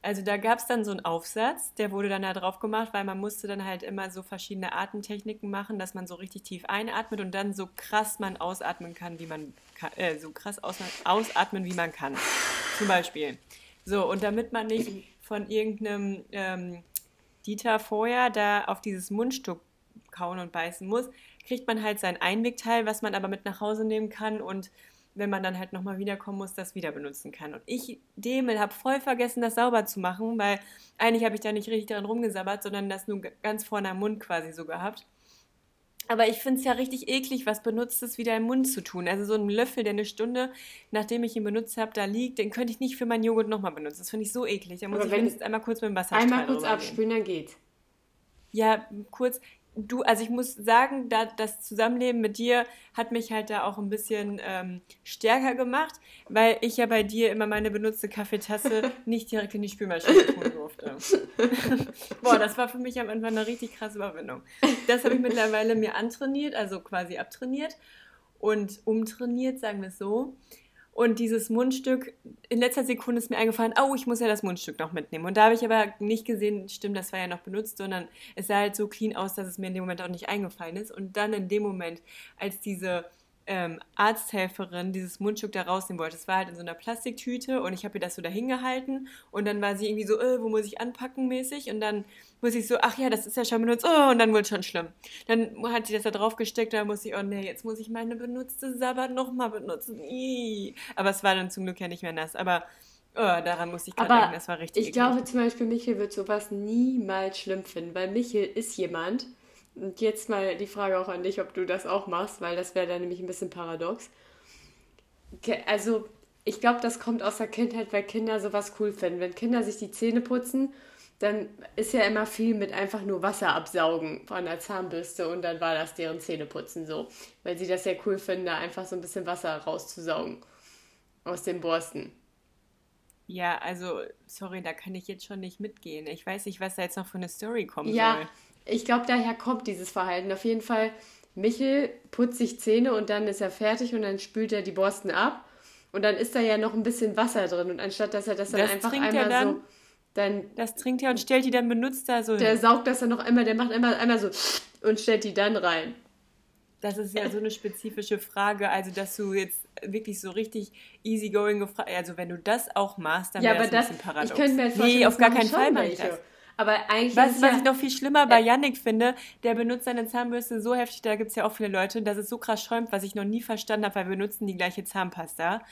Also da gab es dann so einen Aufsatz, der wurde dann da drauf gemacht, weil man musste dann halt immer so verschiedene Atemtechniken machen, dass man so richtig tief einatmet und dann so krass man ausatmen kann, wie man kann, äh, so krass aus, ausatmen, wie man kann. Zum Beispiel. So, und damit man nicht von irgendeinem ähm, Dieter vorher da auf dieses Mundstück kauen und beißen muss, kriegt man halt sein Einwegteil, was man aber mit nach Hause nehmen kann und wenn man dann halt nochmal wiederkommen muss, das wieder benutzen kann. Und ich, Demel, habe voll vergessen, das sauber zu machen, weil eigentlich habe ich da nicht richtig dran rumgesabbert, sondern das nur ganz vorne am Mund quasi so gehabt. Aber ich finde es ja richtig eklig, was Benutztes wieder im Mund zu tun. Also so ein Löffel, der eine Stunde, nachdem ich ihn benutzt habe, da liegt, den könnte ich nicht für meinen Joghurt nochmal benutzen. Das finde ich so eklig. Da muss Aber ich wenigstens einmal kurz mit dem Wasser Einmal kurz abspülen, dann geht's. Ja, kurz du, also ich muss sagen, da, das Zusammenleben mit dir hat mich halt da auch ein bisschen ähm, stärker gemacht, weil ich ja bei dir immer meine benutzte Kaffeetasse nicht direkt in die Spülmaschine tun durfte. Boah, das war für mich am Anfang eine richtig krasse Überwindung. Das habe ich mittlerweile mir antrainiert, also quasi abtrainiert und umtrainiert, sagen wir es so. Und dieses Mundstück, in letzter Sekunde ist mir eingefallen, oh, ich muss ja das Mundstück noch mitnehmen. Und da habe ich aber nicht gesehen, stimmt, das war ja noch benutzt, sondern es sah halt so clean aus, dass es mir in dem Moment auch nicht eingefallen ist. Und dann in dem Moment, als diese ähm, Arzthelferin dieses Mundstück da rausnehmen wollte. Es war halt in so einer Plastiktüte und ich habe ihr das so dahin gehalten und dann war sie irgendwie so, äh, wo muss ich anpacken mäßig und dann muss ich so, ach ja, das ist ja schon benutzt, oh, und dann wurde es schon schlimm. Dann hat sie das da drauf gesteckt, da muss ich, oh nee, jetzt muss ich meine benutzte Sabbat nochmal benutzen. Ii. Aber es war dann zum Glück ja nicht mehr nass, aber oh, daran muss ich gerade denken, das war richtig Ich eklig. glaube zum Beispiel, Michael wird sowas niemals schlimm finden, weil Michael ist jemand, und jetzt mal die Frage auch an dich, ob du das auch machst, weil das wäre dann nämlich ein bisschen paradox. Also, ich glaube, das kommt aus der Kindheit, weil Kinder sowas cool finden. Wenn Kinder sich die Zähne putzen, dann ist ja immer viel mit einfach nur Wasser absaugen von der Zahnbürste und dann war das deren Zähneputzen so. Weil sie das ja cool finden, da einfach so ein bisschen Wasser rauszusaugen aus den Borsten. Ja, also, sorry, da kann ich jetzt schon nicht mitgehen. Ich weiß nicht, was da jetzt noch für eine Story kommen ja, soll ich glaube, daher kommt dieses Verhalten. Auf jeden Fall, Michel putzt sich Zähne und dann ist er fertig und dann spült er die Borsten ab. Und dann ist da ja noch ein bisschen Wasser drin. Und anstatt dass er das dann das einfach einmal dann, so. Dann, das trinkt er und stellt die dann benutzt da so. Der saugt das dann noch einmal, der macht einmal, einmal so und stellt die dann rein. Das ist ja so eine spezifische Frage, also dass du jetzt wirklich so richtig easygoing gefragt, also wenn du das auch machst, dann ja, wäre das ein bisschen paradox. Ich könnte mir vorstellen, nee, auf gar keinen Fall mache ich das. Aber eigentlich. Was, was ja, ich noch viel schlimmer bei Yannick finde, der benutzt seine Zahnbürste so heftig, da gibt es ja auch viele Leute, dass es so krass schäumt, was ich noch nie verstanden habe, weil wir benutzen die gleiche Zahnpasta.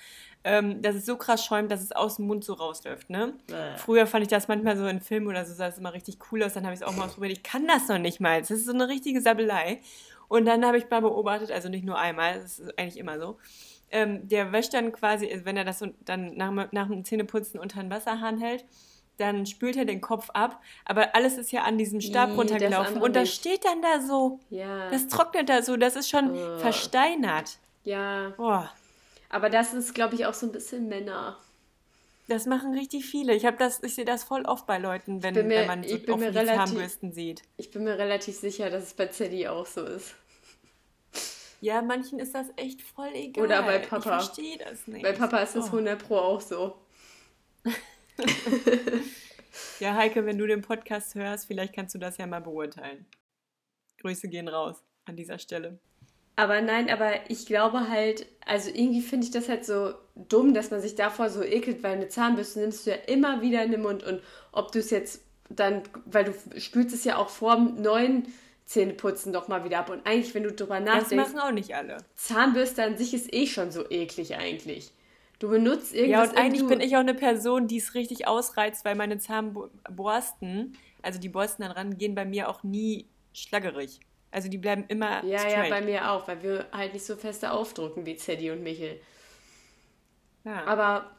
Ähm, dass es so krass schäumt, dass es aus dem Mund so rausläuft. Ne? Äh. Früher fand ich das manchmal so in Filmen oder so, sah es immer richtig cool aus, dann habe ich es auch mal ausprobiert. Ich kann das noch nicht mal. Das ist so eine richtige Sabbelei. Und dann habe ich mal beobachtet, also nicht nur einmal, das ist eigentlich immer so. Ähm, der wäscht dann quasi, wenn er das dann nach, nach dem Zähneputzen unter den Wasserhahn hält, dann spült er den Kopf ab, aber alles ist ja an diesem Stab nee, runtergelaufen und das steht dann da so. Ja. Das trocknet da so, das ist schon oh. versteinert. Ja. Boah. Aber das ist, glaube ich, auch so ein bisschen Männer. Das machen richtig viele. Ich das, ich sehe das voll oft bei Leuten, wenn, mir, wenn man so oft die Zahnbürsten sieht. Ich bin mir relativ sicher, dass es bei Zeddy auch so ist. Ja, manchen ist das echt voll egal. Oder bei Papa. Ich verstehe das nicht. Bei Papa ist das oh. 100 Pro auch so. ja, Heike, wenn du den Podcast hörst, vielleicht kannst du das ja mal beurteilen. Grüße gehen raus an dieser Stelle. Aber nein, aber ich glaube halt, also irgendwie finde ich das halt so dumm, dass man sich davor so ekelt, weil eine Zahnbürste nimmst du ja immer wieder in den Mund und ob du es jetzt dann, weil du spülst es ja auch vor dem neuen Zähneputzen doch mal wieder ab. Und eigentlich, wenn du drüber nachdenkst. Das machen auch nicht alle. Zahnbürste an sich ist eh schon so eklig eigentlich. Du benutzt irgendwas. Ja, und eigentlich bin ich auch eine Person, die es richtig ausreizt, weil meine Zahnborsten, also die Borsten daran, gehen bei mir auch nie schlaggerig. Also die bleiben immer. Ja, straight. ja, bei mir auch, weil wir halt nicht so feste aufdrucken wie Zeddy und Michel. Ja. Aber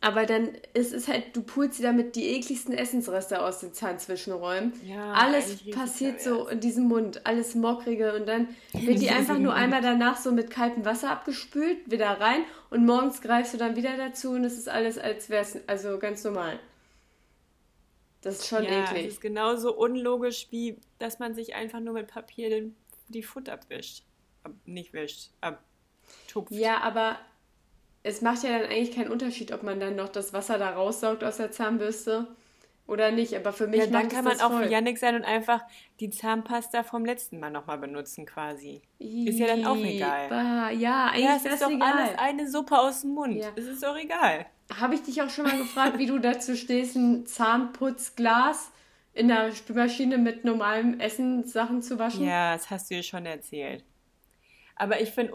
aber dann ist es halt, du pulst sie damit die ekligsten Essensreste aus den Zahnzwischenräumen. Ja, alles passiert so in diesem Mund, alles mockrige und dann wird die einfach nur einmal danach so mit kaltem Wasser abgespült, wieder rein und morgens greifst du dann wieder dazu und es ist alles, als wäre es also ganz normal. Das ist schon ja, eklig. Das ist genauso unlogisch, wie dass man sich einfach nur mit Papier den, die Futter abwischt. Ab, nicht wischt, abtupft. Ja, aber es macht ja dann eigentlich keinen Unterschied, ob man dann noch das Wasser da raussaugt aus der Zahnbürste oder nicht. Aber für mich Ja, dann kann man auch voll. wie Yannick sein und einfach die Zahnpasta vom letzten Mal nochmal benutzen quasi. Ist ja dann auch egal. bah, Ja, eigentlich Ja, es wäre ist doch egal. alles eine Suppe aus dem Mund. Ja. Es ist doch egal. Habe ich dich auch schon mal gefragt, wie du dazu stehst, ein Zahnputzglas in der Spülmaschine mit normalem Essen Sachen zu waschen? Ja, das hast du dir schon erzählt. Aber ich finde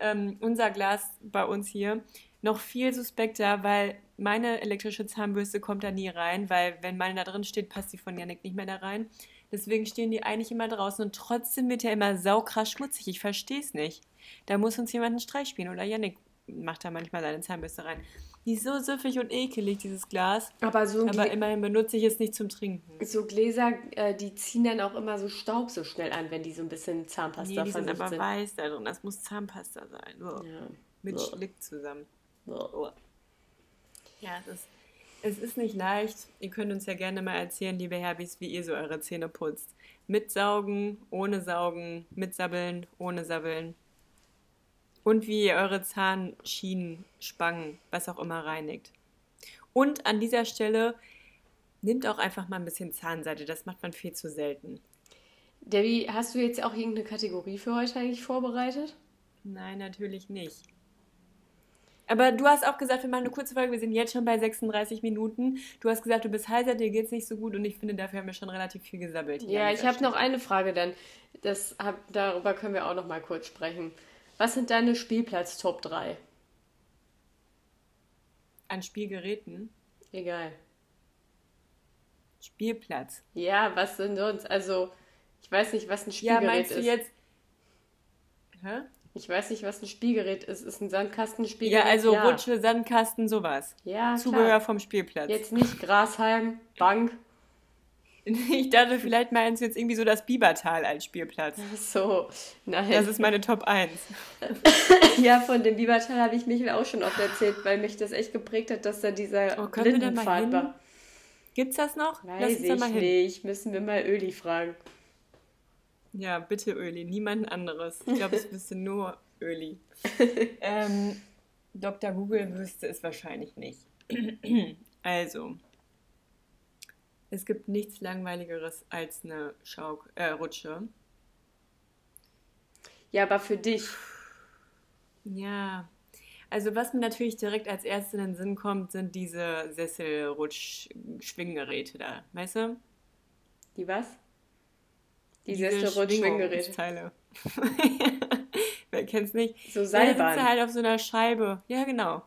ähm, unser Glas bei uns hier noch viel suspekter, weil meine elektrische Zahnbürste kommt da nie rein, weil wenn meine da drin steht, passt die von Yannick nicht mehr da rein. Deswegen stehen die eigentlich immer draußen und trotzdem wird der immer saukrass schmutzig. Ich verstehe es nicht. Da muss uns jemand einen Streich spielen oder Yannick macht da manchmal seine Zahnbürste rein. Die ist so süffig und ekelig, dieses Glas. Aber so, Aber immerhin benutze ich es nicht zum Trinken. so Gläser, äh, die ziehen dann auch immer so Staub so schnell an, wenn die so ein bisschen Zahnpasta Nee, die sind aber sind. weiß da drin. Das muss Zahnpasta sein. Oh. Ja. Mit Oh. Schlick zusammen. Oh. Ja, es ist, es ist nicht leicht. Ihr könnt uns ja gerne mal erzählen, liebe Herbis, wie ihr so eure Zähne putzt. Mit Saugen, ohne Saugen, mit Sabbeln, ohne Sabbeln. Und wie ihr eure Zahnschienen, Spangen, was auch immer reinigt. Und an dieser Stelle nehmt auch einfach mal ein bisschen Zahnseide. Das macht man viel zu selten. Debbie, hast du jetzt auch irgendeine Kategorie für heute eigentlich vorbereitet? Nein, natürlich nicht. Aber du hast auch gesagt, wir machen eine kurze Folge. Wir sind jetzt schon bei 36 Minuten. Du hast gesagt, du bist heiser, dir geht's nicht so gut und ich finde, dafür haben wir schon relativ viel gesabbelt. hier Ja, ich habe noch eine Frage dann. Das darüber können wir auch noch mal kurz sprechen. Was sind deine Spielplatz-Top 3? An Spielgeräten. Egal. Spielplatz. Ja, was denn sonst? Also, ich weiß nicht, was ein Ja, Spielgerät meinst du ist. jetzt. Hä? Ich weiß nicht, was ein Spielgerät ist. Ist ein Ja, Sandkastenspielgerät? also Rutsche, Sandkasten, sowas. Ja, Zubehör klar. vom Spielplatz. Jetzt nicht Grashalm, Bank. Ich dachte, vielleicht meinst du jetzt irgendwie so das Bibertal als Spielplatz. So, nein. Das ist meine Top 1. ja, von dem Bibertal habe ich Michael auch schon oft erzählt, weil mich das echt geprägt hat, dass da dieser Oh, können wir da mal Lindenpfad hin? war. Gibt's das noch? Weiß uns da ich mal hin. nicht. Müssen wir mal Öli fragen. Ja, bitte Öli, niemand anderes. Ich glaube, es wüsste nur Öli. ähm, Dr. Google wüsste es wahrscheinlich nicht. also, es gibt nichts Langweiligeres als eine Schauk äh, Rutsche. Ja, aber für dich. Ja, also was mir natürlich direkt als erstes in den Sinn kommt, sind diese Sesselrutsch-Schwinggeräte da. Weißt du? Die was? Die Sesselrutsch-Schwinggeräte. Wer kennt's nicht? So Ja, da Seilbahn. sitzt halt auf so einer Scheibe. Ja, genau.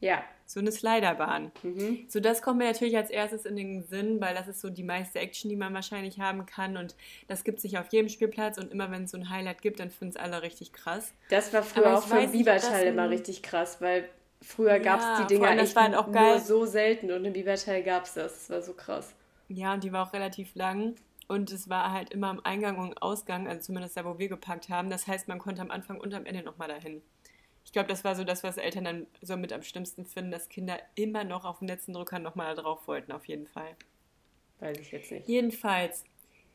Ja. So eine Sliderbahn. Mhm. So, das kommt mir natürlich als erstes in den Sinn, weil das ist so die meiste Action, die man wahrscheinlich haben kann. Und das gibt es nicht auf jedem Spielplatz. Und immer wenn es so ein Highlight gibt, dann finden es alle richtig krass. Das war früher Aber auch für Biberteil immer richtig krass, weil früher gab es Ja, die Dinger echt halt nur geil. so selten und im Biberteil gab es das. Das war so krass. Ja, und die war auch relativ lang. Und es war halt immer am Eingang und Ausgang, also zumindest da, wo wir geparkt haben. Das heißt, man konnte am Anfang und am Ende nochmal dahin. Ich glaube, das war so das, was Eltern dann so mit am schlimmsten finden, dass Kinder immer noch auf dem letzten Drücker nochmal drauf wollten, auf jeden Fall. Weiß ich jetzt nicht. Jedenfalls,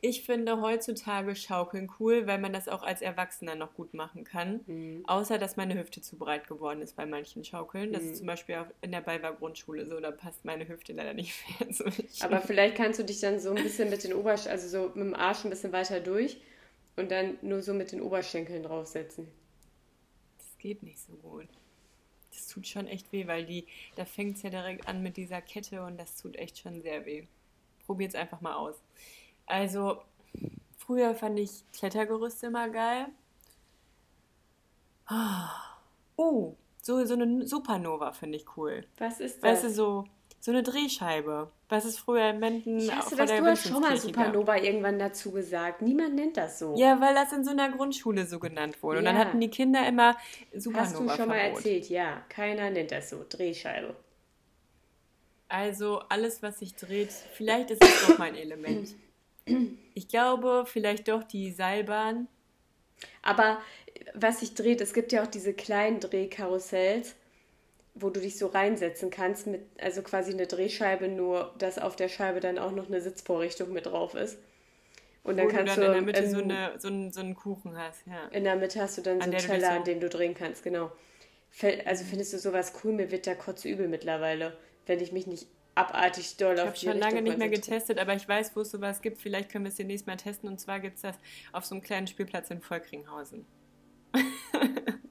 ich finde heutzutage Schaukeln cool, weil man das auch als Erwachsener noch gut machen kann. Mhm. Außer, dass meine Hüfte zu breit geworden ist bei manchen Schaukeln. Das ist zum Beispiel auch in der Balver Grundschule so, da passt meine Hüfte leider nicht mehr so. Aber vielleicht kannst du dich dann so ein bisschen mit den Obersch also so mit dem Arsch ein bisschen weiter durch und dann nur so mit den Oberschenkeln draufsetzen. Das geht nicht so gut. Das tut schon echt weh, weil die, da fängt es ja direkt an mit dieser Kette und das tut echt schon sehr weh. Probiert's einfach mal aus. Also, früher fand ich Klettergerüste immer geil. Oh, so, so eine Supernova finde ich cool. Was ist das? Weißt du, so, so eine Drehscheibe. Was es früher in Menden ich vor hasse der das, du hast schon mal Vincentskirche gab. Supernova irgendwann dazu gesagt. Niemand nennt das so. Ja, weil das in so einer Grundschule so genannt wurde. Und dann Ja. hatten die Kinder immer Hast Supernova du schon mal erzählt? Ja, keiner nennt das so. Drehscheibe. Also alles, was sich dreht, vielleicht ist es doch mein Element. Ich glaube, vielleicht doch die Seilbahn. Aber was sich dreht, es gibt ja auch diese kleinen Drehkarussells, wo du dich so reinsetzen kannst, mit, also quasi eine Drehscheibe, nur dass auf der Scheibe dann auch noch eine Sitzvorrichtung mit drauf ist. Und dann wo du kannst dann du, in der Mitte so, eine, so, einen, so einen Kuchen hast. Ja. in der Mitte hast du dann so An einen du dich Teller, so- an dem du drehen kannst, genau. Also findest du sowas cool? Mir wird da kotzübel mittlerweile, wenn ich mich nicht abartig doll Ich auf habe die schon lange Richtung nicht mehr getestet, aber ich weiß, wo es sowas gibt. Vielleicht können wir es demnächst mal testen. Und zwar gibt es das auf so einem kleinen Spielplatz in Volkringhausen.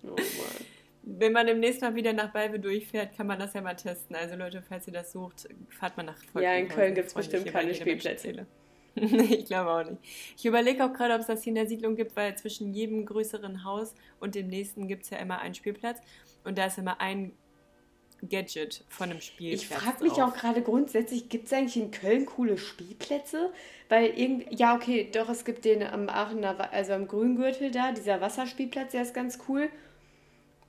Wenn man demnächst mal wieder nach Balve durchfährt, kann man das ja mal testen. Also Leute, falls ihr das sucht, fahrt mal nach Volkringhausen. Ja, in Köln gibt's Freunde, bestimmt keine Spielplätze. Ich glaube auch nicht. Ich überlege auch gerade, ob es das hier in der Siedlung gibt, weil zwischen jedem größeren Haus und dem nächsten gibt es ja immer einen Spielplatz. Und da ist immer ein Gadget von einem Spielplatz. Ich frage mich auch gerade grundsätzlich, gibt es eigentlich in Köln coole Spielplätze? Weil irgendwie, ja, okay, doch, es gibt den am Aachener, also am Grüngürtel da, dieser Wasserspielplatz, der ist ganz cool.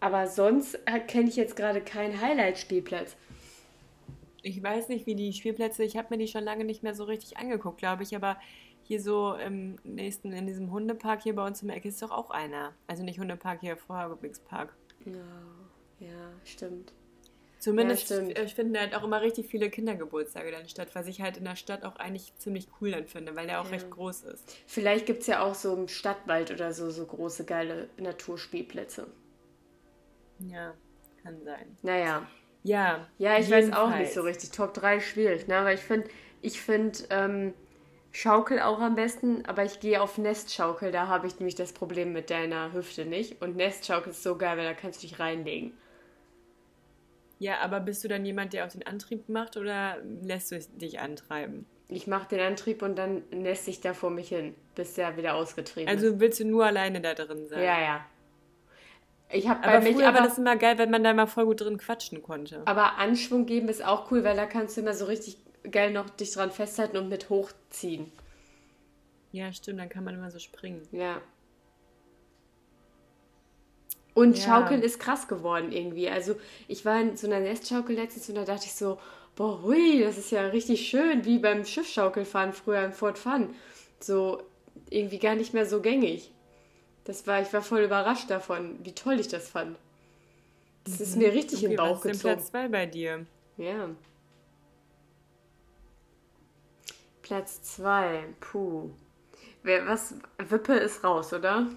Aber sonst kenne ich jetzt gerade keinen Highlight-Spielplatz. Ich weiß nicht, wie die Spielplätze, ich habe mir die schon lange nicht mehr so richtig angeguckt, glaube ich, aber hier so im nächsten, in diesem Hundepark hier bei uns im Eck ist doch auch einer. Also nicht Hundepark, hier Vorhabigspark. Ja, ja, stimmt. Zumindest Ja, stimmt. äh, finden halt auch immer richtig viele Kindergeburtstage dann statt, was ich halt in der Stadt auch eigentlich ziemlich cool dann finde, weil der auch Ja. recht groß ist. Vielleicht gibt es ja auch so im Stadtwald oder so, so große, geile Naturspielplätze. Ja, kann sein. Naja, Ja, Ja, ich weiß auch jedenfalls. nicht so richtig. Top 3 schwierig, ne? Aber ich finde, ich finde ähm, Schaukel auch am besten, aber ich gehe auf Nestschaukel, da habe ich nämlich das Problem mit deiner Hüfte nicht. Und Nestschaukel ist so geil, weil da kannst du dich reinlegen. Ja, aber bist du dann jemand, der auch den Antrieb macht oder lässt du dich antreiben? Ich mache den Antrieb und dann nest ich da vor mich hin, bis der wieder ausgetrieben ist. Also willst du nur alleine da drin sein? Ja, ja. Ich habe bei Aber mich früher aber, war das immer geil, wenn man da mal voll gut drin quatschen konnte. aber Anschwung geben ist auch cool, weil da kannst du immer so richtig geil noch dich dran festhalten und mit hochziehen. Ja, stimmt, dann kann man immer so springen. Ja. Und Ja. Schaukeln ist krass geworden irgendwie. Also ich war in so einer Nestschaukel letztens und da dachte ich so, boah, hui, das ist ja richtig schön, wie beim Schiffschaukelfahren früher im Fort Fun. So irgendwie gar nicht mehr so gängig. Das war, ich war voll überrascht davon, wie toll ich das fand. Das ist mir richtig Okay, Bauch ist denn gezogen. Platz 2 bei dir? Ja. Platz 2, puh. Wer, was, Wippe ist raus, oder?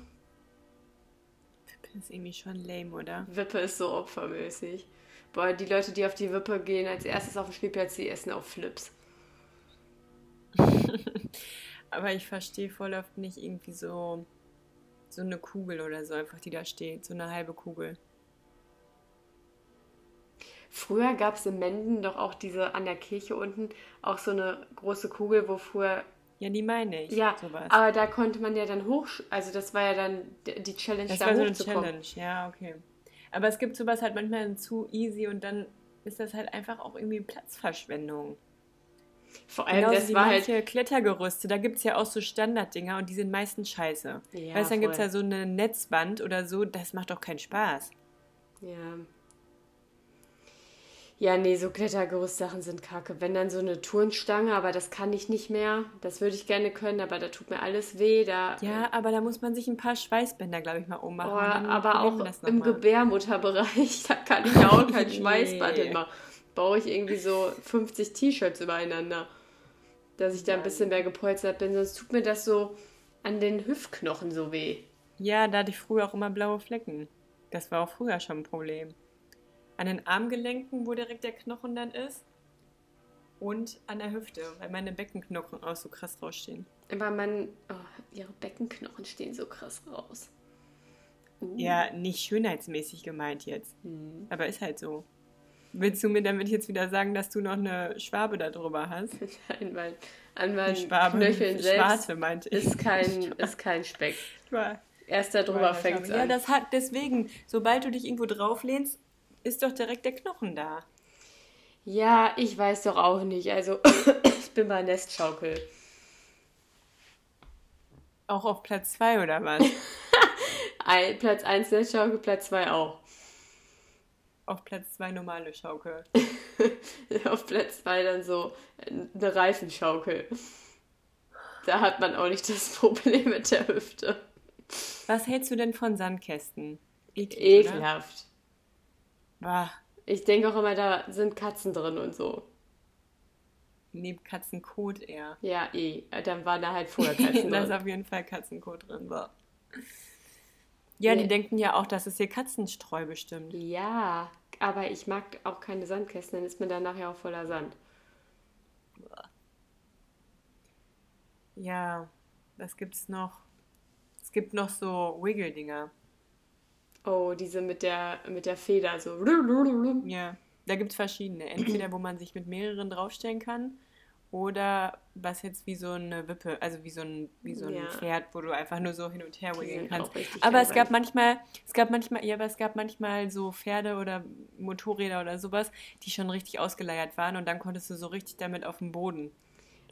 Das ist irgendwie schon lame, oder? Wippe ist so opfermäßig. Boah, die Leute, die auf die Wippe gehen, als erstes auf den Spielplatz, die essen auf Flips. Aber ich verstehe voll oft nicht irgendwie so, so eine Kugel oder so einfach, die da steht. So eine halbe Kugel. Früher gab es in Menden doch auch diese an der Kirche unten auch so eine große Kugel, wo früher. Ja, die meine ich. Ja, sowas. aber da konnte man ja dann hoch. Also, das war ja dann die Challenge, Das da war so eine. Challenge, ja, okay. Aber es gibt sowas halt manchmal zu easy und dann ist das halt einfach auch irgendwie Platzverschwendung. Vor allem, Genauso das war halt. manche Klettergerüste, da gibt es ja auch so Standarddinger und die sind meistens scheiße. Ja, weißt du, dann gibt es ja so eine Netzwand oder so, das macht doch keinen Spaß. Ja. Ja, nee, so Klettergerüstsachen sind kacke. Wenn dann so eine Turnstange, aber das kann ich nicht mehr. Das würde ich gerne können, aber da tut mir alles weh. Da, Ja, aber da muss man sich ein paar Schweißbänder, glaube ich, mal Oh, ummachen. dann aber auch im mal. Gebärmutterbereich, da kann ich ja auch kein Nee. Schweißband hinmachen. Baue ich irgendwie so 50 T-Shirts übereinander, dass ich da ein bisschen mehr gepolstert bin. Sonst tut mir das so an den Hüftknochen so weh. Ja, da hatte ich früher auch immer blaue Flecken. Das war auch früher schon ein Problem. An den Armgelenken, wo direkt der Knochen dann ist. Und an der Hüfte, weil meine Beckenknochen auch so krass rausstehen. Aber man, oh, ihre Beckenknochen stehen so krass raus. Uh. Ja, nicht schönheitsmäßig gemeint jetzt. Hm. Aber ist halt so. Willst du mir damit jetzt wieder sagen, dass du noch eine Schwabe da drüber hast? Nein, weil an Eine meinen Schwabe, Knöcheln selbst Schwarze meinte ich. ist kein, ist kein Speck. Schwa- Erst darüber fängt es Ja, an. das hat deswegen, sobald du dich irgendwo drauf lehnst, ist doch direkt der Knochen da. Ja, ich weiß doch auch nicht. Also, ich bin bei Nestschaukel. Auch auf Platz 2 oder was? Platz 1 Nestschaukel, Platz 2 auch. Auf Platz 2 normale Schaukel. Auf Platz 2 dann so eine Reifenschaukel. Da hat man auch nicht das Problem mit der Hüfte. Was hältst du denn von Sandkästen? Eklig? Ekelhaft. Bah, Ich denke auch immer, da sind Katzen drin und so. neben Katzenkot eher. Ja, eh. Dann waren da halt vorher Katzen da ist drin. auf jeden Fall Katzenkot drin. Bah. Ja, die denken ja auch, das ist ihr Katzenstreu bestimmt. Ja, aber ich mag auch keine Sandkästen, dann ist mir danach ja auch voller Sand. Ja, was gibt's noch? Es gibt noch so Wiggle-Dinger. Oh, diese mit der, mit der Feder, so. Ja, da gibt's verschiedene. Entweder, wo man sich mit mehreren draufstellen kann oder was jetzt wie so eine Wippe, also wie so ein, wie so ein Ja. Pferd, wo du einfach nur so hin und her wiggeln kannst. Aber es gab manchmal, es gab manchmal, ja, aber es gab manchmal so Pferde oder Motorräder oder sowas, die schon richtig ausgeleiert waren und dann konntest du so richtig damit auf dem Boden.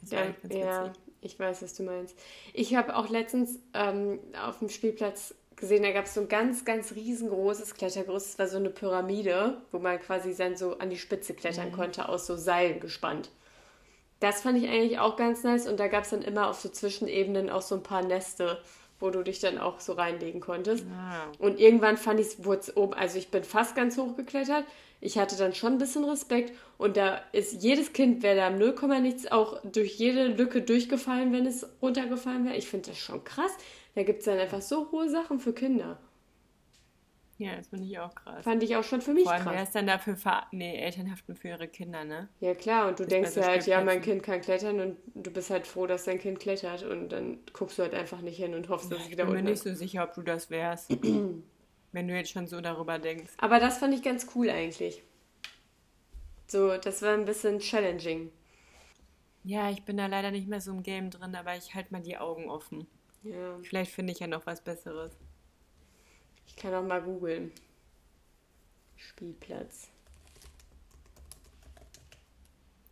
Das war Ja, eigentlich ganz ja, witzig. ich weiß, was du meinst. Ich habe auch letztens ähm, auf dem Spielplatz gesehen, da gab es so ein ganz, ganz riesengroßes Klettergerüst. Das war so eine Pyramide, wo man quasi dann so an die Spitze klettern konnte, aus so Seilen gespannt. Das fand ich eigentlich auch ganz nice und da gab es dann immer auf so Zwischenebenen auch so ein paar Neste, wo du dich dann auch so reinlegen konntest. Ah. Und irgendwann fand ich es oben, also ich bin fast ganz hoch geklettert. Ich hatte dann schon ein bisschen Respekt und da ist jedes Kind wäre da im 0, nichts auch durch jede Lücke durchgefallen, wenn es runtergefallen wäre. Ich finde das schon krass. Da gibt es dann einfach so hohe Sachen für Kinder. Ja, das finde ich auch krass. Fand ich auch schon für mich Vor allem, wer krass. ist dann dafür ver nee, Eltern haften für ihre Kinder, ne? Ja klar, und du bei denkst so ja halt, ja, mein. Kind kann klettern und du bist halt froh, dass dein Kind klettert und dann guckst du halt einfach nicht hin und hoffst, dass es Ich wieder bin mir unten nicht so sicher, ob du das wärst. wenn du jetzt schon so darüber denkst. Aber das fand ich ganz cool eigentlich. So, das war ein bisschen challenging. Ja, ich bin da leider nicht mehr so im Game drin, aber ich halte mal die Augen offen. Ja, Vielleicht finde ich ja noch was Besseres. Ich kann auch mal googeln. Spielplatz.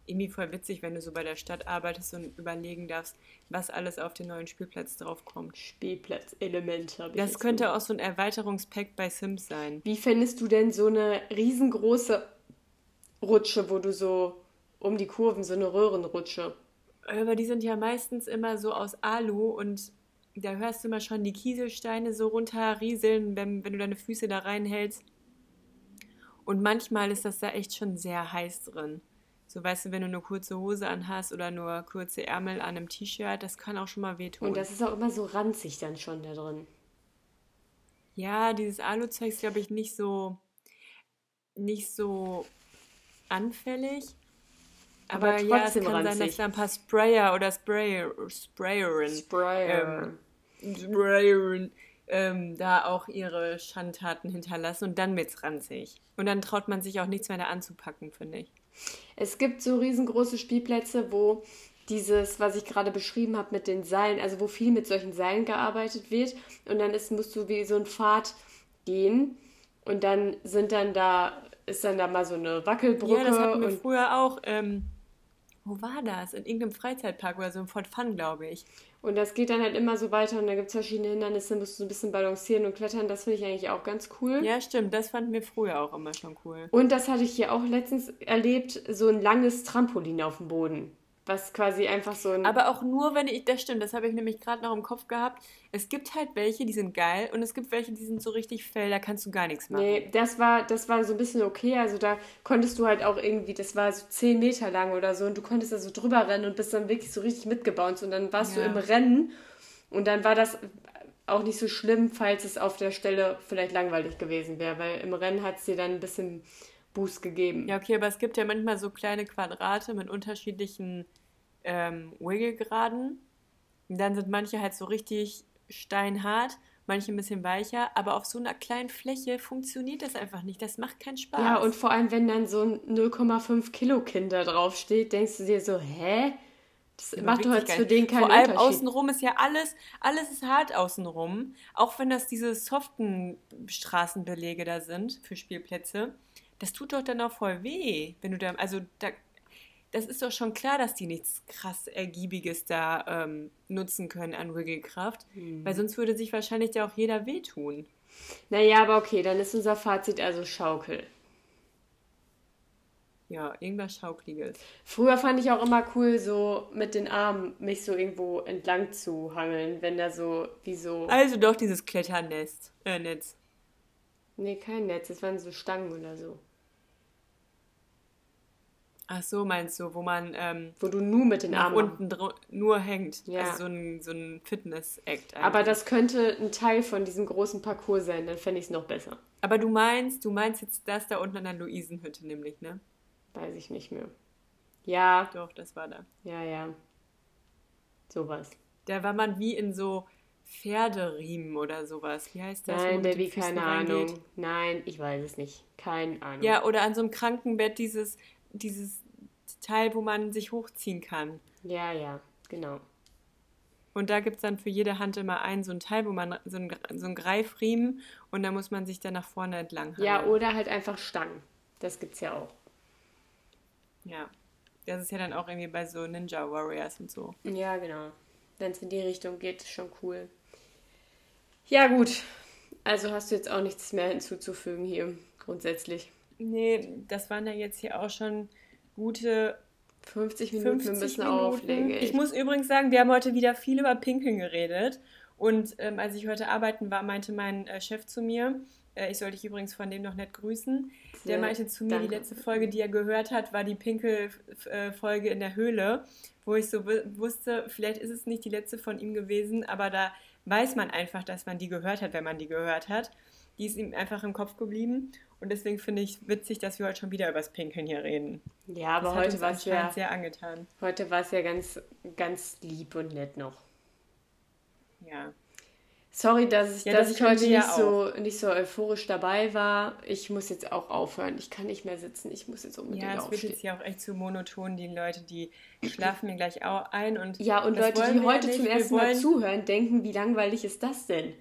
Irgendwie voll witzig, wenn du so bei der Stadt arbeitest und überlegen darfst, was alles auf den neuen Spielplatz draufkommt. Spielplatz-Element habe ich Das jetzt könnte auch so ein Erweiterungspack bei Sims sein. Wie findest du denn so eine riesengroße Rutsche, wo du so um die Kurven, so eine Röhrenrutsche? Aber die sind ja meistens immer so aus Alu und da hörst du immer schon die Kieselsteine so runterrieseln, wenn, wenn du deine Füße da reinhältst. Und manchmal ist das da echt schon sehr heiß drin. So weißt du, wenn du eine kurze Hose anhast oder nur kurze Ärmel an einem T-Shirt, das kann auch schon mal wehtun. Und das ist auch immer so ranzig dann schon da drin. ja, dieses Alu-Zeug ist, glaube ich, nicht so, nicht so anfällig. Aber Aber, ja, es trotzdem kann sein, ranzig. dass da ein paar Sprayer oder Sprayer, Sprayerin Sprayer. ähm, Sprayerin ähm, da auch ihre Schandtaten hinterlassen und dann wird's ranzig. Und dann traut man sich auch nichts mehr da anzupacken, finde ich. Es gibt so riesengroße Spielplätze, wo dieses, was ich gerade beschrieben habe mit den Seilen, also wo viel mit solchen Seilen gearbeitet wird und dann ist, musst du wie so ein Pfad gehen und dann sind dann da, ist dann da mal so eine Wackelbrücke Ja, das hatten wir früher auch. Ähm, wo war das? In irgendeinem Freizeitpark oder so im Fort Fun, glaube ich. Und das geht dann halt immer so weiter und da gibt es verschiedene Hindernisse, musst du so ein bisschen balancieren und klettern. Das finde ich eigentlich auch ganz cool. Ja, stimmt. Das fanden wir früher auch immer schon cool. Und das hatte ich hier auch letztens erlebt, so ein langes Trampolin auf dem Boden. Was quasi einfach so ein. Aber auch nur, wenn ich, das stimmt, das habe ich nämlich gerade noch im Kopf gehabt. Es gibt halt welche, die sind geil und es gibt welche, die sind so richtig fell, da kannst du gar nichts machen. nee, das war, das war so ein bisschen okay. Also da konntest du halt auch irgendwie, das war so 10 Meter lang oder so und du konntest da so drüber rennen und bist dann wirklich so richtig mitgebounced und dann warst Ja. du im Rennen und dann war das auch nicht so schlimm, falls es auf der Stelle vielleicht langweilig gewesen wäre, weil im Rennen hat es dir dann ein bisschen Boost gegeben. Ja, okay, aber es gibt ja manchmal so kleine Quadrate mit unterschiedlichen ähm, Wiggelgraden. Und dann sind manche halt so richtig steinhart, manche ein bisschen weicher, aber auf so einer kleinen Fläche funktioniert das einfach nicht. Das macht keinen Spaß. Ja, und vor allem, wenn dann so ein 0,5 Kilo Kind da draufsteht, denkst du dir so, hä? Das Aber macht doch jetzt für den keinen Vor allem außenrum ist ja alles, alles ist hart außenrum. Auch wenn das diese soften Straßenbelege da sind für Spielplätze. Das tut doch dann auch voll weh, wenn du da, also da, das ist doch schon klar, dass die nichts krass Ergiebiges da ähm, nutzen können an Wiggelkraft. Hm. Weil sonst würde sich wahrscheinlich da auch jeder wehtun. Naja, aber okay, dann ist unser Fazit also Schaukel. Ja, irgendwas Schaukliges. Früher fand ich auch immer cool, so mit den Armen mich so irgendwo entlang zu hangeln, wenn da so, wie so. Also doch dieses Kletternest, äh, Netz. Nee, kein Netz, das waren so Stangen oder so. Ach so, meinst du, wo man ähm, wo du nur mit den Armen unten nur hängt. Ja. Also so ein, so ein Fitness-Act. Aber das könnte ein Teil von diesem großen Parcours sein, dann fände ich es noch besser. Aber du meinst, du meinst jetzt das da unten an der Luisenhütte nämlich, ne? Weiß ich nicht mehr. Ja, Doch, das war da. ja, ja. Sowas. Da war man wie in so Pferderiemen oder sowas. Wie heißt das? Nein, Füßen keine? Ahnung. Nein, ich weiß es nicht. Keine Ahnung. Ja, oder an so einem Krankenbett dieses, dieses Teil, wo man sich hochziehen kann. ja, ja, genau. Und da gibt es dann für jede Hand immer ein so ein Teil, wo man so ein, so ein Greifriemen und da muss man sich dann nach vorne entlang Ja, hangeln. oder halt einfach Stangen. Das gibt's ja auch. Ja. Das ist ja dann auch irgendwie bei so Ninja Warriors und so. Ja, genau. Wenn es in die Richtung geht, ist schon cool. Ja, gut. Also hast du jetzt auch nichts mehr hinzuzufügen hier, grundsätzlich. Nee, das waren ja jetzt hier auch schon gute 50 Minuten, 50 wir müssen Minuten. auflegen. ey. Ich muss übrigens sagen, wir haben heute wieder viel über Pinkeln geredet. Und ähm, als ich heute arbeiten war, meinte mein äh, Chef zu mir, äh, ich soll dich übrigens von dem noch nett grüßen, der meinte zu mir, danke. die letzte Folge, die er gehört hat, war die Pinkel-Folge in der Höhle, wo ich so wu- wusste, vielleicht ist es nicht die letzte von ihm gewesen, aber da weiß man einfach, dass man die gehört hat, wenn man die gehört hat. Die ist ihm einfach im Kopf geblieben. Und deswegen finde ich witzig, dass wir heute schon wieder übers Pinkeln hier reden. ja, aber Das heute war es ja, sehr angetan. heute war's ja ganz, ganz lieb und nett noch. Ja. Sorry, dass ich, Ja, dass das ich heute ja nicht, so, nicht so euphorisch dabei war. Ich muss jetzt auch aufhören. Ich kann nicht mehr sitzen. Ich muss jetzt unbedingt Ja, es wird aufstehen. jetzt hier auch echt zu monoton. Die Leute, die schlafen mir gleich au- ein. Und Ja, und das Leute, die ja heute zum ersten Mal zuhören, denken, wie langweilig ist das denn?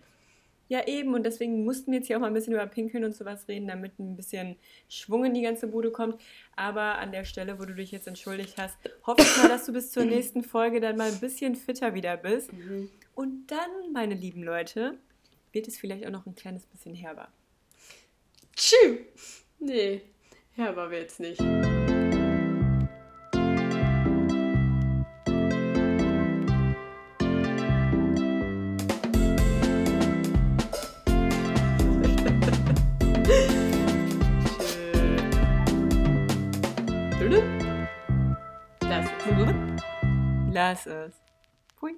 Ja, eben. Und deswegen mussten wir jetzt hier auch mal ein bisschen über Pinkeln und sowas reden, damit ein bisschen Schwung in die ganze Bude kommt. Aber an der Stelle, wo du dich jetzt entschuldigt hast, hoffe ich mal, dass du bis zur nächsten Folge dann mal ein bisschen fitter wieder bist. Mhm. Und dann, meine lieben Leute, wird es vielleicht auch noch ein kleines bisschen herber. Tschüss! Nee, ja, war wir jetzt nicht. Lass es. Pui.